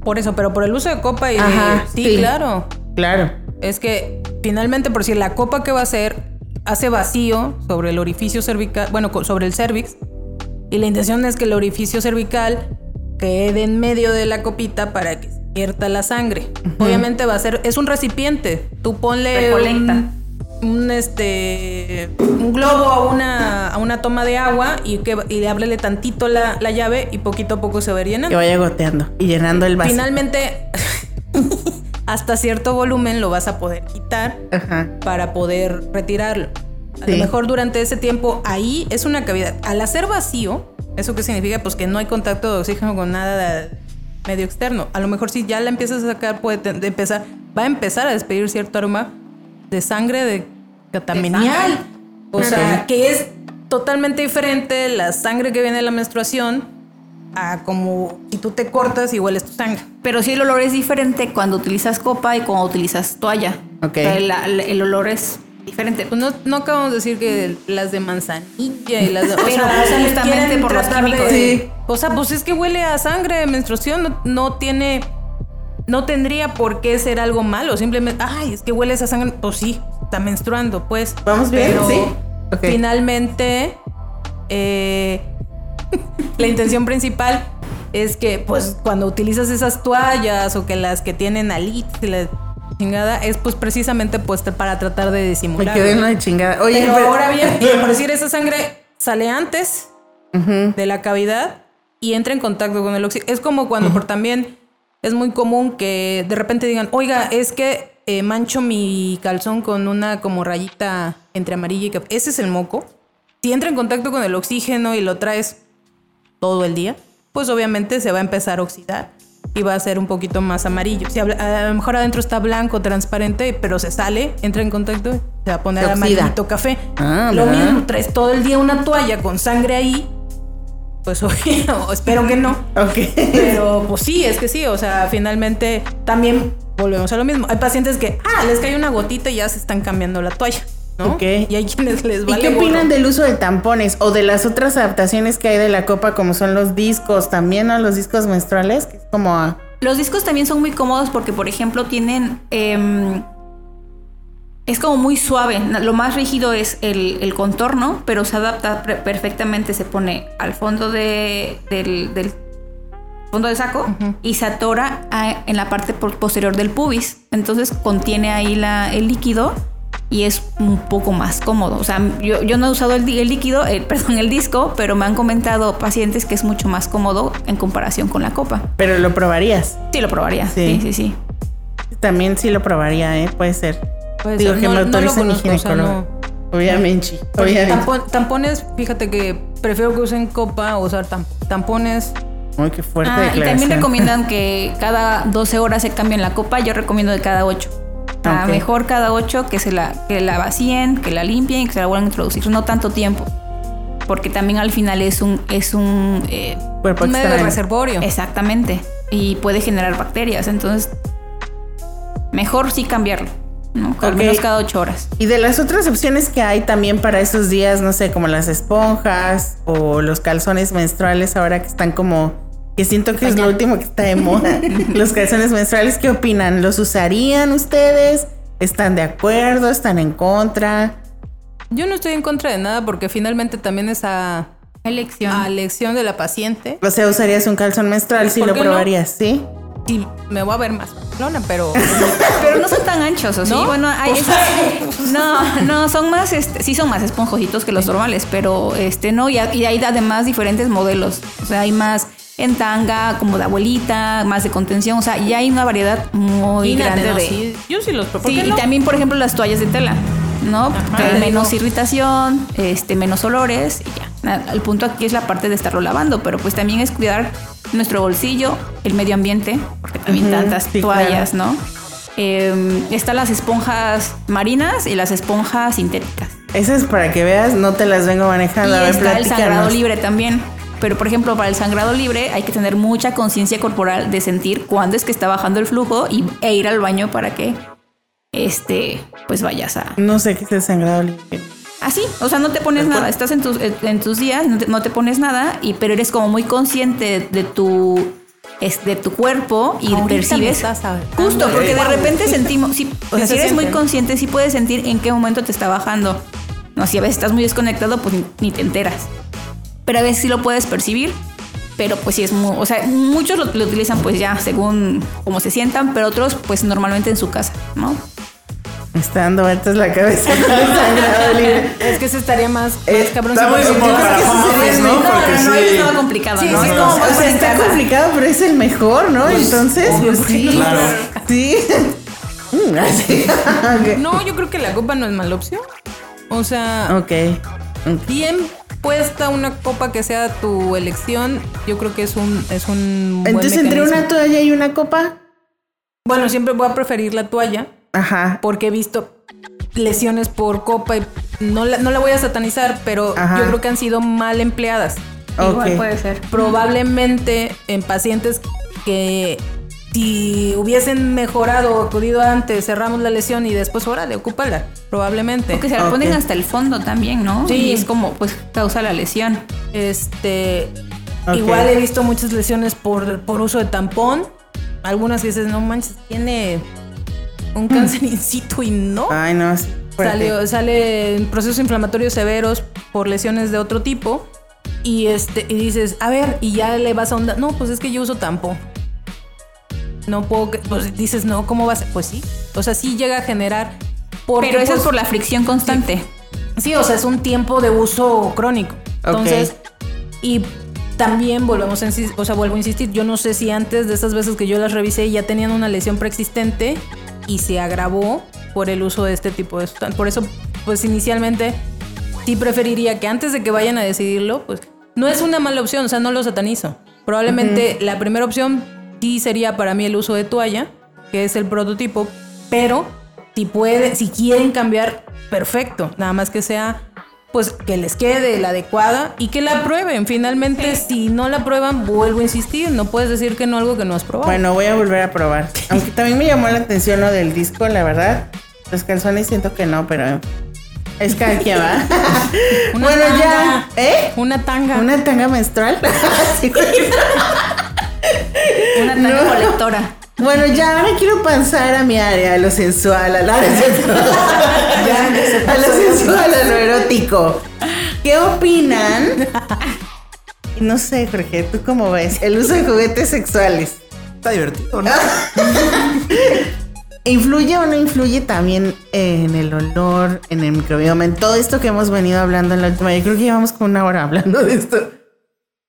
Por eso, pero por el uso de copa y... Ajá, sí, sí. claro. Claro. Es que finalmente, por si la copa que va a hacer hace vacío sobre el orificio cervical, bueno, sobre el cervix, y la intención es que el orificio cervical quede en medio de la copita para que se vierta la sangre. Obviamente va a ser, es un recipiente. Tú ponle un, un, este un globo a una, a una toma de agua y que y le ábrele tantito la, la llave y poquito a poco se va llenando. Que vaya goteando y llenando el vaso. Finalmente, hasta cierto volumen lo vas a poder quitar Ajá. para poder retirarlo. A Sí. lo mejor durante ese tiempo ahí es una cavidad. Al hacer vacío, ¿eso qué significa? Pues que no hay contacto de oxígeno con nada de medio externo. A lo mejor si ya la empiezas a sacar, puede empezar, va a empezar a despedir cierto aroma de sangre de catamenial. O sea, que es totalmente diferente la sangre que viene de la menstruación a como si tú te cortas y hueles tu sangre. Pero sí el olor es diferente cuando utilizas copa y cuando utilizas toalla. Ok. O sea, el, el- el olor es diferente. Pues no, no acabamos de decir que las de manzanilla y las de. O sea, justamente por los de- químicos. Sí. O sea, pues es que huele a sangre de menstruación, no, no tiene. No tendría por qué ser algo malo. Simplemente, ay, es que huele a esa sangre. Pues sí, está menstruando, pues. ¿Vamos bien? Pero Sí. Ok. finalmente, eh, la intención principal es que, pues, cuando utilizas esas toallas o que las que tienen alitas y la chingada, es pues precisamente pues para tratar de Me disimular. quedé en ¿no? una chingada. Oye, Pero pero- ahora bien, por decir, esa sangre sale antes de la cavidad y entra en contacto con el oxígeno. Es como cuando por también es muy común que de repente digan, oiga, es que eh, mancho mi calzón con una como rayita entre amarilla y café. Ese es el moco. Si entra en contacto con el oxígeno y lo traes todo el día, pues obviamente se va a empezar a oxidar y va a ser un poquito más amarillo. Si habla- a lo mejor adentro está blanco, transparente, pero se sale, entra en contacto, se va a poner amarillito café. Ah, lo ¿verdad? mismo, traes todo el día una toalla con sangre ahí, pues obvio, espero que no. Ok. Pero pues sí, es que sí, o sea, finalmente también volvemos a lo mismo. Hay pacientes que, ah, les cae una gotita y ya se están cambiando la toalla, ¿no? Ok. Y hay quienes les ¿Y vale qué opinan gorro. del uso de tampones o de las otras adaptaciones que hay de la copa, como son los discos también, ¿no? Los discos menstruales, que es como. Los discos también son muy cómodos porque, por ejemplo, tienen. em, es como muy suave. Lo más rígido es el, el contorno, pero se adapta perfectamente. Se pone al fondo de- del, del fondo del saco y se atora a- en la parte posterior del pubis. Entonces contiene ahí la- el líquido y es un poco más cómodo. O sea, yo, yo no he usado el, el líquido, el, perdón, el disco, pero me han comentado pacientes que es mucho más cómodo en comparación con la copa. Pero lo probarías. Sí, lo probaría. Sí. Sí, sí, sí. También sí lo probaría, ¿eh? Puede ser. Puede Digo ser, que no- me no lo autorice mi conozco, o sea, ginecólogo. no. Obviamente. Obviamente. tampon- tampones, fíjate que prefiero que usen copa o usar tam- tampones. Uy, qué fuerte Ah, y también recomiendan que cada 12 horas se cambien la copa. Yo recomiendo de cada 8. A Ok. mejor cada 8 que se la, que la vacíen, que la limpien y que se la vuelvan a introducir. No tanto tiempo. Porque también al final es un. Es un eh, Un medio de reservorio. exactamente. Y puede generar bacterias. Entonces, mejor sí cambiarlo. ¿no? Al menos cada 8 horas. Y de las otras opciones que hay también para esos días, no sé, como las esponjas o los calzones menstruales, ahora que están como. Que siento que es lo último que está de moda. los calzones menstruales, ¿qué opinan? ¿Los usarían ustedes? ¿Están de acuerdo? ¿Están en contra? Yo no estoy en contra de nada porque finalmente también es a, Elección. a elección de la paciente. O sea, usarías un calzón menstrual si ¿Por lo qué no? probarías, ¿sí? Sí, me voy a ver más lona, pero Pero no son tan anchos, ¿o sí? ¿No? Bueno, hay esas- no, no, son más, este, sí son más esponjositos que los normales, pero este no, y hay además diferentes modelos. O sea, hay más en tanga, como de abuelita, más de contención, o sea, y hay una variedad muy grande ¿no? de. Sí, yo sí los ¿por Sí, y también, por ejemplo, las toallas de tela, ¿no? Digo. menos irritación, este, menos olores, y ya. El punto aquí es la parte de estarlo lavando, pero pues también es cuidar nuestro bolsillo, el medio ambiente, porque también tantas sí, toallas, ¿no? Eh, están las esponjas marinas y las esponjas sintéticas. Esas para que veas, no te las vengo manejando. Y a ver, está el sangrado libre también. Pero, por ejemplo, para el sangrado libre hay que tener mucha conciencia corporal de sentir cuándo es que está bajando el flujo y, e ir al baño para que, este, pues vayas a... No sé qué es el sangrado libre. Así, o sea, no te pones nada, estás en tus, en tus días, no te, no te pones nada, y, pero eres como muy consciente de tu, es, de tu cuerpo y Ahorita percibes... Justo, porque de repente sentimos, sí, o sea, se si eres muy consciente, sí puedes sentir en qué momento te está bajando. No, si a veces estás muy desconectado, pues ni, ni te enteras. Pero a veces sí lo puedes percibir. Pero pues sí es muy, o sea, muchos lo, lo utilizan pues ya según cómo se sientan, pero otros pues normalmente en su casa, ¿no? Me está dando vueltas la cabeza. Es que ese estaría más, Eh, más cabrón. Está muy como para ¿no? Porque no, es sí. nada complicado, Sí, ¿no? sí, no, como O sea, está complicado, pero es el mejor, ¿no? Entonces, pues sí. Claro. Sí. Mm. No, yo creo que la copa no es mala opción. O sea, Ok. ok. bien puesta una copa que sea tu elección, yo creo que es un es un buen Entonces, entre una toalla y una copa. Bueno, siempre voy a preferir la toalla Ajá. porque he visto lesiones por copa y no la, no la voy a satanizar, pero Ajá. yo creo que han sido mal empleadas. Igual puede ser. Probablemente en pacientes que si hubiesen mejorado o acudido antes, cerramos la lesión y después, órale, ocúpala. Probablemente. Porque se la ponen hasta el fondo también, ¿no? Sí. Y es como, pues, causa la lesión. Este. Igual he visto muchas lesiones por, por uso de tampón. Algunas que dices, no manches, tiene un cáncer in situ y no. Ay, no. Salió, sale en procesos inflamatorios severos por lesiones de otro tipo. Y este, y dices, a ver, y ya le vas a onda. No, pues es que yo uso tampón. No puedo, que- pues dices, no, ¿cómo vas? Pues sí. O sea, sí llega a generar. porque, Pero eso es por la fricción constante. Sí, o sea, es un tiempo de uso crónico. Entonces, y también volvemos a insistir, o sea, vuelvo a insistir, yo no sé si antes de esas veces que yo las revisé ya tenían una lesión preexistente y se agravó por el uso de este tipo de sustancias. Por eso, pues inicialmente sí preferiría que antes de que vayan a decidirlo, pues no es una mala opción, o sea, no lo satanizo. Probablemente la primera opción sí sería para mí el uso de toalla, que es el prototipo, pero si puede, si quieren cambiar, perfecto, nada más que sea pues que les quede la adecuada y que la prueben. Finalmente, si no la prueban, vuelvo a insistir, no puedes decir que no algo que no has probado. Bueno, voy a volver a probar. Aunque también me llamó la atención lo del disco, la verdad. Los calzones siento que no, pero es cada quien va. Una bueno, ya. ¿Eh? Una tanga. ¿Una tanga menstrual? Una tanga No. colectora. Bueno, ya ahora quiero pasar a mi área, a lo sensual, a, la a lo sensual, a lo erótico. ¿Qué opinan? Y No sé, Jorge, ¿tú cómo ves? El uso de juguetes sexuales. Está divertido, ¿no? ¿Influye o no influye también en el olor, en el microbioma, en todo esto que hemos venido hablando en la última? Yo creo que llevamos como una hora hablando de esto.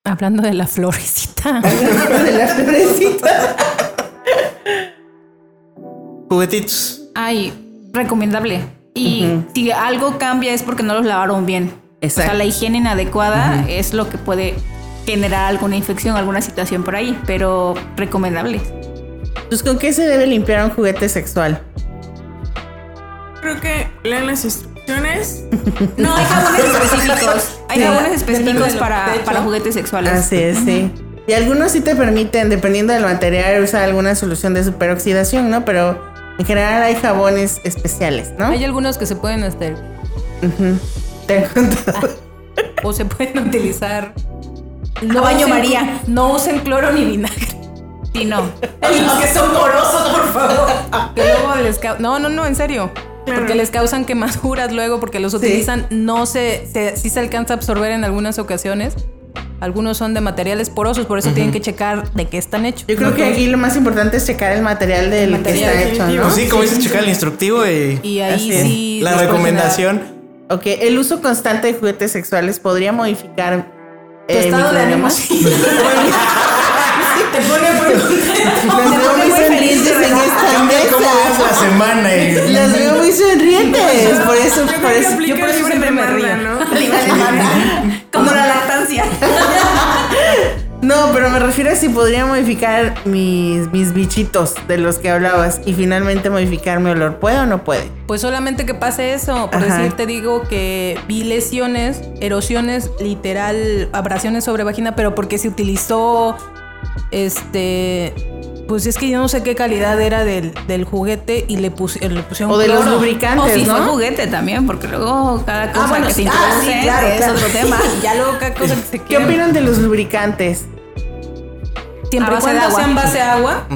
Hablando de la florecita. de la florecita. Juguetitos. Ay, recomendable. Y si algo cambia es porque no los lavaron bien. Exacto. O sea, la higiene inadecuada es lo que puede generar alguna infección, alguna situación por ahí, pero recomendable. Pues, ¿con qué se debe limpiar un juguete sexual? Creo que lean las instrucciones. No, hay jabones específicos. Hay Sí. jabones específicos para, para juguetes sexuales. Así es, sí. Y algunos sí te permiten, dependiendo del material, usar alguna solución de superoxidación, ¿no? Pero en general hay jabones especiales, ¿no? Hay algunos que se pueden hacer. Te he contado. o se pueden utilizar. A baño usen- María. No usen cloro ni vinagre. Sí, no. Los que son porosos, por favor. Que luego les No, no, no, en serio. Claro. Porque les causan quemaduras luego, porque los utilizan, no se, se, sí se alcanza a absorber en algunas ocasiones. Algunos son de materiales porosos, por eso tienen que checar de qué están hechos. Yo creo que aquí lo más importante es checar el material del que material está hecho. ¿no? Pues sí, como dices, checar el instructivo y, ahí sí. la recomendación. Ok, el uso constante de juguetes sexuales podría modificar Tu eh, estado de ánimo. Te pone veo muy sonrientes en esta Cambia cómo ves la mesa. semana y Las veo muy sonrientes. Por eso, Yo por eso. yo por eso siempre me río. ¿no? Como la lactancia. No, pero me refiero a si podría modificar mis, mis bichitos de los que hablabas y finalmente modificar mi olor. ¿Puede o no puede? Pues solamente que pase eso. Por Ajá. decir, te digo que vi lesiones, erosiones, literal, abrasiones sobre vagina, pero porque se utilizó. Este. Pues es que yo no sé qué calidad era del, del juguete y le, pus- le pusieron. O de los cloro. O lubricantes, si fue ¿no? juguete también, porque luego cada cosa Ah, bueno, que se ah, introduce sí, claro, es claro. otro tema. ya luego cada cosa que se ¿Qué opinan de los lubricantes? Siempre y cuando agua. sean base agua,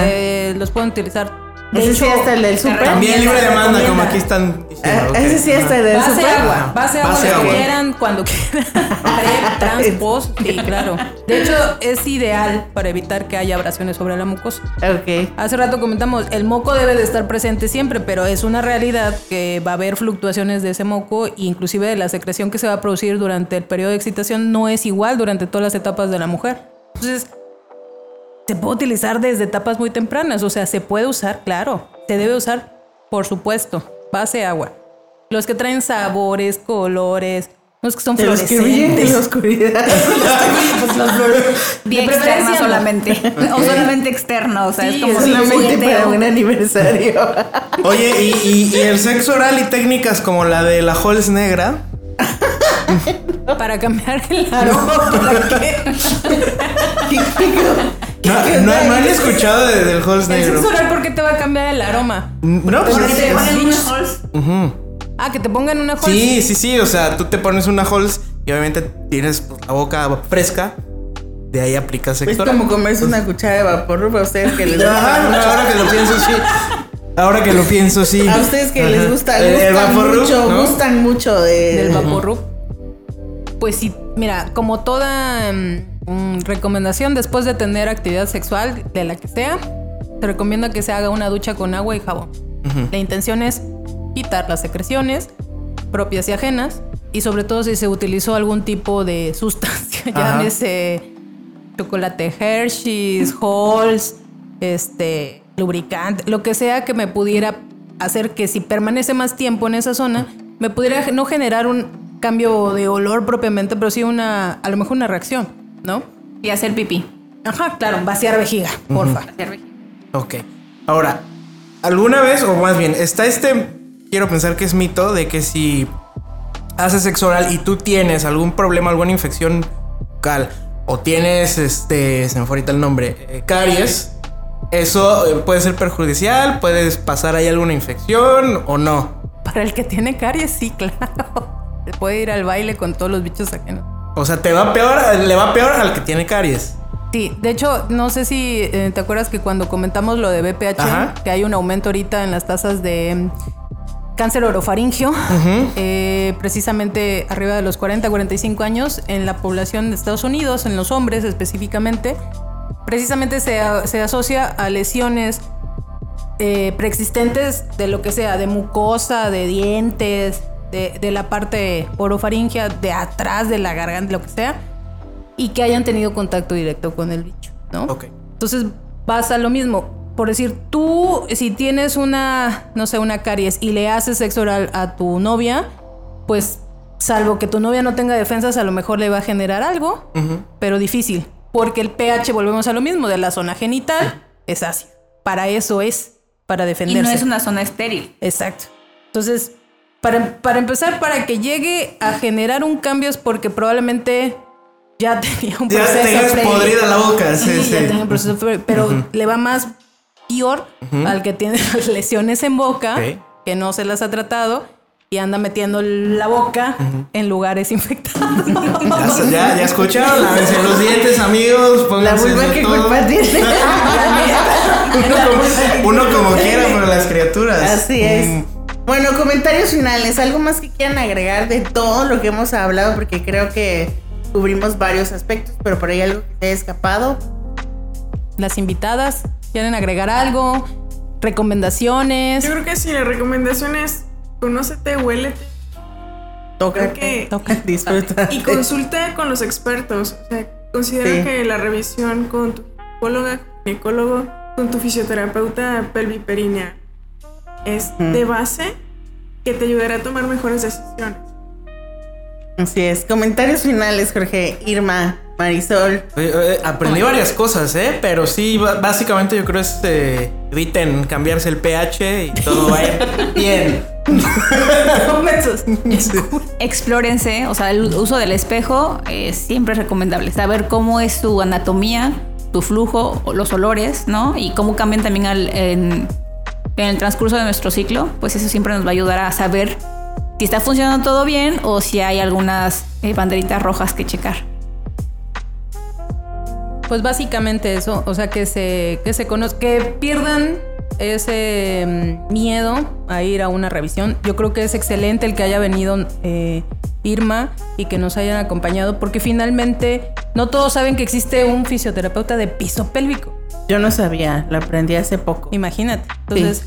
eh, los pueden utilizar. De Ese sí hasta el del súper. también libre demanda, como aquí están diciendo. Ah, ok. Ese sí hasta el del Base súper. agua, base agua, Base lo que agua. quieran, cuando quieran. Pre, trans, post, sí, claro. De hecho, es ideal para evitar que haya abrasiones sobre la mucosa. Ok. Hace rato comentamos, el moco debe de estar presente siempre, pero es una realidad que va a haber fluctuaciones de ese moco e inclusive de la secreción que se va a producir durante el periodo de excitación no es igual durante todas las etapas de la mujer. Entonces, se puede utilizar desde etapas muy tempranas, o sea, se puede usar, claro, se debe usar, por supuesto, base agua. Los que traen sabores, colores, los que son De los que brillan en la fluorescentes. oscuridad. Pues los preferencia no. solamente. O solamente externo. O sea, Sí, es como Solamente jugueteo. para un aniversario. Oye, y, y- y el sexo oral y técnicas como la de la Halls negra. Para cambiar el aroma. ¿Para qué? No, no, no han escuchado de- del Halls El negro. sexo oral, ¿por qué te va a cambiar el aroma? No, pues Porque es- te es- ponen unos halls. Ah, que te pongan una Halls. Sí, sí, sí. O sea, tú te pones una Halls y obviamente tienes la boca fresca. De ahí aplicas Es sexo oral. como comerse una cuchara de vapor para ustedes que les gusta ahora que lo pienso, sí. Ahora que lo pienso, sí. A ustedes que les gusta, El- el gustan mucho, ¿no? gustan mucho de del Vaporub. Pues sí, mira, como toda mm, recomendación después de tener actividad sexual, de la que sea, se recomienda que se haga una ducha con agua y jabón. La intención es quitar las secreciones propias y ajenas y sobre todo si se utilizó algún tipo de sustancia, llámese chocolate Hershey's, Halls, este, lubricante, lo que sea que me pudiera hacer que si permanece más tiempo en esa zona, me pudiera no generar un cambio de olor propiamente, pero sí una, a lo mejor una reacción, ¿no? Y hacer pipí. Ajá, claro, vaciar vejiga, porfa. Hacer pipí. Ok. Ahora, ¿alguna vez, o más bien, está este, quiero pensar que es mito, de que si haces sexo oral y tú tienes algún problema, alguna infección bucal, o tienes, este, se me fue ahorita el nombre, eh, caries, eso eh, puede ser perjudicial, puedes pasar ahí alguna infección o no. Para el que tiene caries, sí, claro. Se puede ir al baile con todos los bichos ajenos. O sea, te va peor, le va peor al que tiene caries. Sí, de hecho, no sé si eh, te acuerdas que cuando comentamos lo de BPH, Ajá. que hay un aumento ahorita en las tasas de mm, cáncer orofaringio, eh, precisamente arriba de los 40, 45 años, en la población de Estados Unidos, en los hombres específicamente, precisamente se, se asocia a lesiones eh, preexistentes de lo que sea, de mucosa, de dientes, de, de la parte orofaringia, de atrás de la garganta, lo que sea, y que hayan tenido contacto directo con el bicho, ¿no? Ok. Entonces pasa lo mismo. Por decir, tú, si tienes una, no sé, una caries y le haces sexo oral a tu novia, pues salvo que tu novia no tenga defensas, a lo mejor le va a generar algo, pero difícil. Porque el pH, volvemos a lo mismo, de la zona genital es ácido. Para eso es, para Y defenderse. no es una zona estéril. Exacto. Entonces, para, para empezar, para que llegue a generar un cambio es porque probablemente ya tenía un Ya proceso tengas previo. podrida la boca, sí, sí. ya tenía un proceso previo, pero le va más peor al que tiene lesiones en boca, Ok. que no se las ha tratado y anda metiendo la boca en lugares infectados. Ya, ya, ya escucharon, lávense los dientes, amigos, La pónganse vulva eso que culpa tiene. Uno como, uno como quiera, pero las criaturas. Así es. Mm, Bueno, comentarios finales. ¿Algo más que quieran agregar de todo lo que hemos hablado? Porque creo que cubrimos varios aspectos, pero por ahí algo que te haya escapado. Las invitadas quieren agregar algo, recomendaciones. Yo creo que sí, la recomendación es conócete, huélete Toca que- Toca. disfruta. y consulta con los expertos. O sea, considera Sí. que la revisión con tu psicóloga, ginecólogo, con tu fisioterapeuta pelviperínea es de base que te ayudará a tomar mejores decisiones. Así es. Comentarios finales, Jorge, Irma, Marisol. eh, eh, aprendí varias cosas, ¿eh? Pero sí, básicamente yo creo es eh, eviten cambiarse el pH y todo va a ir bien. Explórense, o sea, el uso del espejo eh, siempre es recomendable. Saber cómo es tu anatomía, tu flujo, o los olores, ¿no? Y cómo cambian también al- en, en el transcurso de nuestro ciclo. Pues eso siempre nos va a ayudar a saber si está funcionando todo bien o si hay algunas eh, banderitas rojas que checar. Pues básicamente eso, o sea, que se, que se conozcan, que pierdan ese mm, miedo a ir a una revisión. Yo creo que es excelente el que haya venido eh, Irma y que nos hayan acompañado, porque finalmente no todos saben que existe un fisioterapeuta de piso pélvico. Yo no sabía, lo aprendí hace poco. Imagínate. Entonces,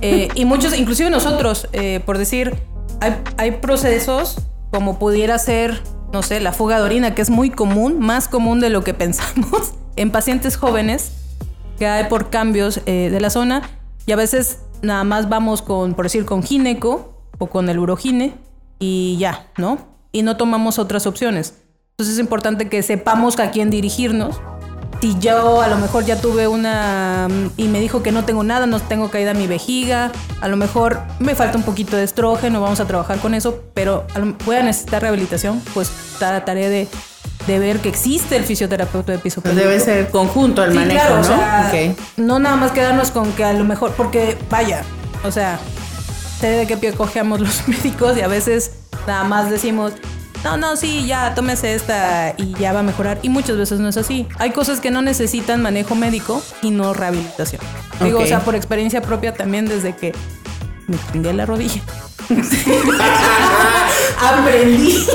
eh, y muchos, inclusive nosotros, eh, por decir, hay, hay procesos como pudiera ser, no sé, la fuga de orina, que es muy común, más común de lo que pensamos en pacientes jóvenes, que hay por cambios eh, de la zona, y a veces nada más vamos con, por decir, con gineco, o con el urogine y ya, ¿no? Y no tomamos otras opciones. Entonces es importante que sepamos a quién dirigirnos. Si yo a lo mejor ya tuve una y me dijo que no tengo nada, no tengo caída mi vejiga, a lo mejor me falta un poquito de estrógeno, vamos a trabajar con eso, pero voy a necesitar rehabilitación, pues tarea de, de ver que existe el fisioterapeuta de piso Pues debe pélvico. ser conjunto el Sí, manejo, claro, ¿no? o sea, no nada más quedarnos con que a lo mejor, porque vaya, o sea, sé de qué pie cojeamos los médicos y a veces nada más decimos, no, no, sí, ya, tómese esta y ya va a mejorar. Y muchas veces no es así. Hay cosas que no necesitan manejo médico y no rehabilitación. Digo, o sea, por experiencia propia también desde que me chingué la rodilla. Aprendí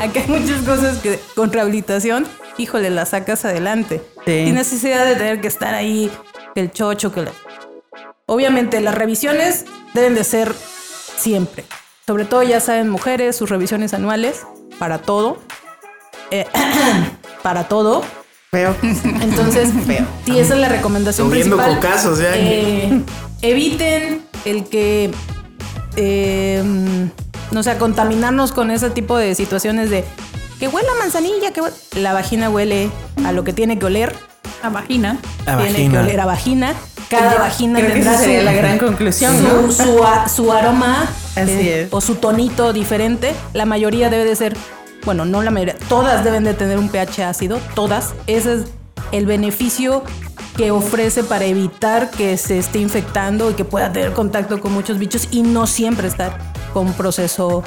a que hay muchas cosas que con rehabilitación, híjole, las sacas adelante. Sí. Sin necesidad de tener que estar ahí, que el chocho, que la... Obviamente, las revisiones deben de ser siempre. Sobre todo, ya saben, mujeres, sus revisiones anuales, para todo. Eh, para todo. Feo. Entonces, sí, esa es la recomendación Lloviendo principal. cocazos, ya. Eh, eviten el que, eh, no sé, contaminarnos con ese tipo de situaciones de que huele a manzanilla, que huele- la vagina huele a lo que tiene que oler, La vagina. La tiene vagina. que oler a vagina. Cada vagina Creo que tendrá esa sería su, la gran conclusión, su, ¿no? su a- su aroma Así eh, es. o su tonito diferente. La mayoría debe de ser, bueno, no la mayoría, todas deben de tener un pH ácido, todas. Ese es el beneficio que ofrece para evitar que se esté infectando y que pueda tener contacto con muchos bichos y no siempre estar con proceso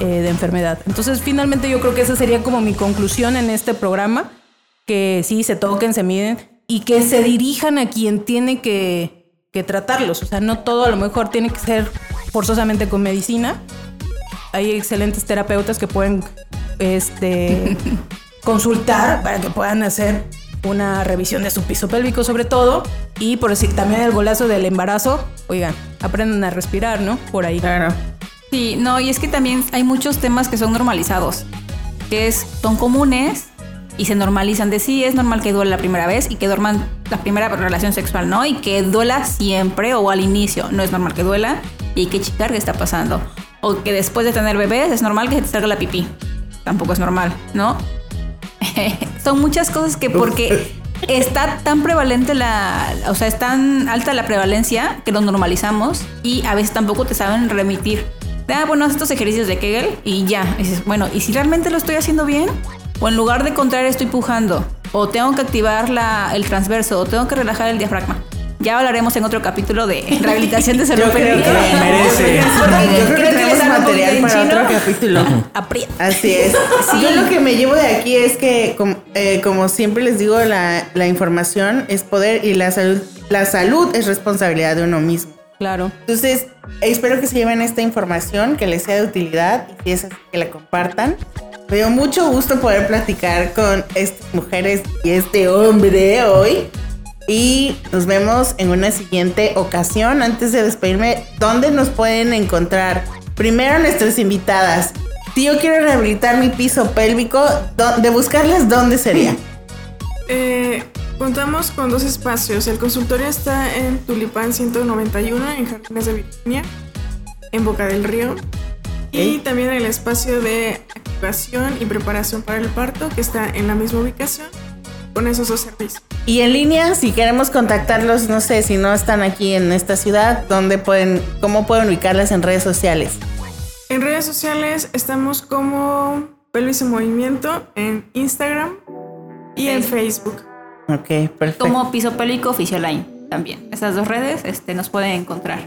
eh, de enfermedad. Entonces, finalmente yo creo que esa sería como mi conclusión en este programa, que sí, se toquen, se miden y que se dirijan a quien tiene que, que tratarlos. O sea, no todo a lo mejor tiene que ser forzosamente con medicina. Hay excelentes terapeutas que pueden este, consultar para que puedan hacer una revisión de su piso pélvico sobre todo. Y por decir también el golazo del embarazo, oigan, aprendan a respirar, ¿no? Por ahí. Claro. Sí, no, y es que también hay muchos temas que son normalizados, que es, son comunes y se normalizan de sí, es normal que duela la primera vez y que duerman la primera relación sexual, ¿no? Y que duela siempre o al inicio, no es normal que duela y hay que checar qué está pasando. O que después de tener bebés es normal que se te salga la pipí, tampoco es normal, ¿no? son muchas cosas que porque está tan prevalente la, o sea, es tan alta la prevalencia que lo normalizamos y a veces tampoco te saben remitir. Ah, bueno, haz estos ejercicios de Kegel y ya. Y dices, bueno, ¿y si realmente lo estoy haciendo bien? O en lugar de contraer estoy pujando. O tengo que activar la, el transverso. O tengo que relajar el diafragma. Ya hablaremos en otro capítulo de rehabilitación de salud Yo creo que pélvica. merece. Yo creo que tenemos material para otro capítulo. Aprieta. Así es. Yo lo que me llevo de aquí es que, como, eh, como siempre les digo, la, la información es poder y la salud, la salud es responsabilidad de uno mismo. Claro. Entonces, espero que se lleven esta información, que les sea de utilidad y si es que la compartan. Me dio mucho gusto poder platicar con estas mujeres y este hombre hoy. Y nos vemos en una siguiente ocasión. Antes de despedirme, ¿dónde nos pueden encontrar? Primero nuestras invitadas. Si yo quiero rehabilitar mi piso pélvico, ¿dó- de buscarlas, ¿dónde sería? Eh, contamos con dos espacios. El consultorio está en Tulipán 191, en Jardines de Virginia, en Boca del Río. Y también el espacio de activación y preparación para el parto, que está en la misma ubicación, con esos dos servicios. Y en línea, si queremos contactarlos, no sé, si no están aquí en esta ciudad, ¿dónde pueden, cómo pueden ubicarlas en redes sociales? En redes sociales estamos como Pelvis en Movimiento en Instagram y en Facebook. Ok, perfecto. Como piso pélvico Oficioline también. Estas dos redes este, nos pueden encontrar.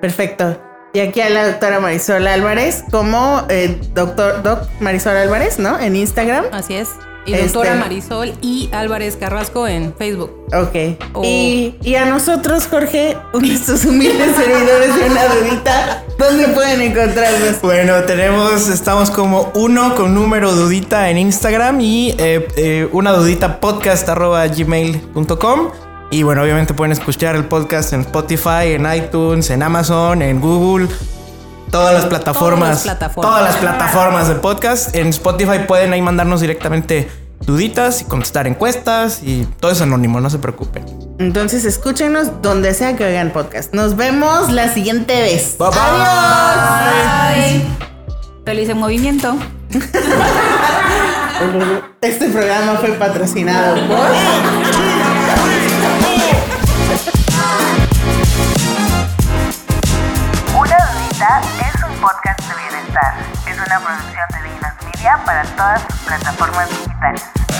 Perfecto. Y aquí a la doctora Marisol Álvarez, como eh, doctor Doc Marisol Álvarez, ¿no? En Instagram. Así es. Y Este- doctora Marisol y Álvarez Carrasco en Facebook. Ok. Oh. Y, y a nosotros, Jorge, nuestros humildes servidores de una dudita, ¿dónde pueden encontrarnos? Bueno, tenemos, estamos como uno con número dudita en Instagram y eh, eh, una dudita podcast arroba gmail.com. Y bueno, obviamente pueden escuchar el podcast en Spotify, en iTunes, en Amazon, en Google, todas las plataformas. Todas las plataformas. Todas las plataformas de podcast. En Spotify pueden ahí mandarnos directamente duditas y contestar encuestas y todo es anónimo, no se preocupen. Entonces escúchenos donde sea que oigan podcast. Nos vemos la siguiente vez. Bye, bye. Adiós. Feliz en movimiento. Este programa fue patrocinado por... podcast de bienestar. Es una producción de Dinos Media para todas sus plataformas digitales.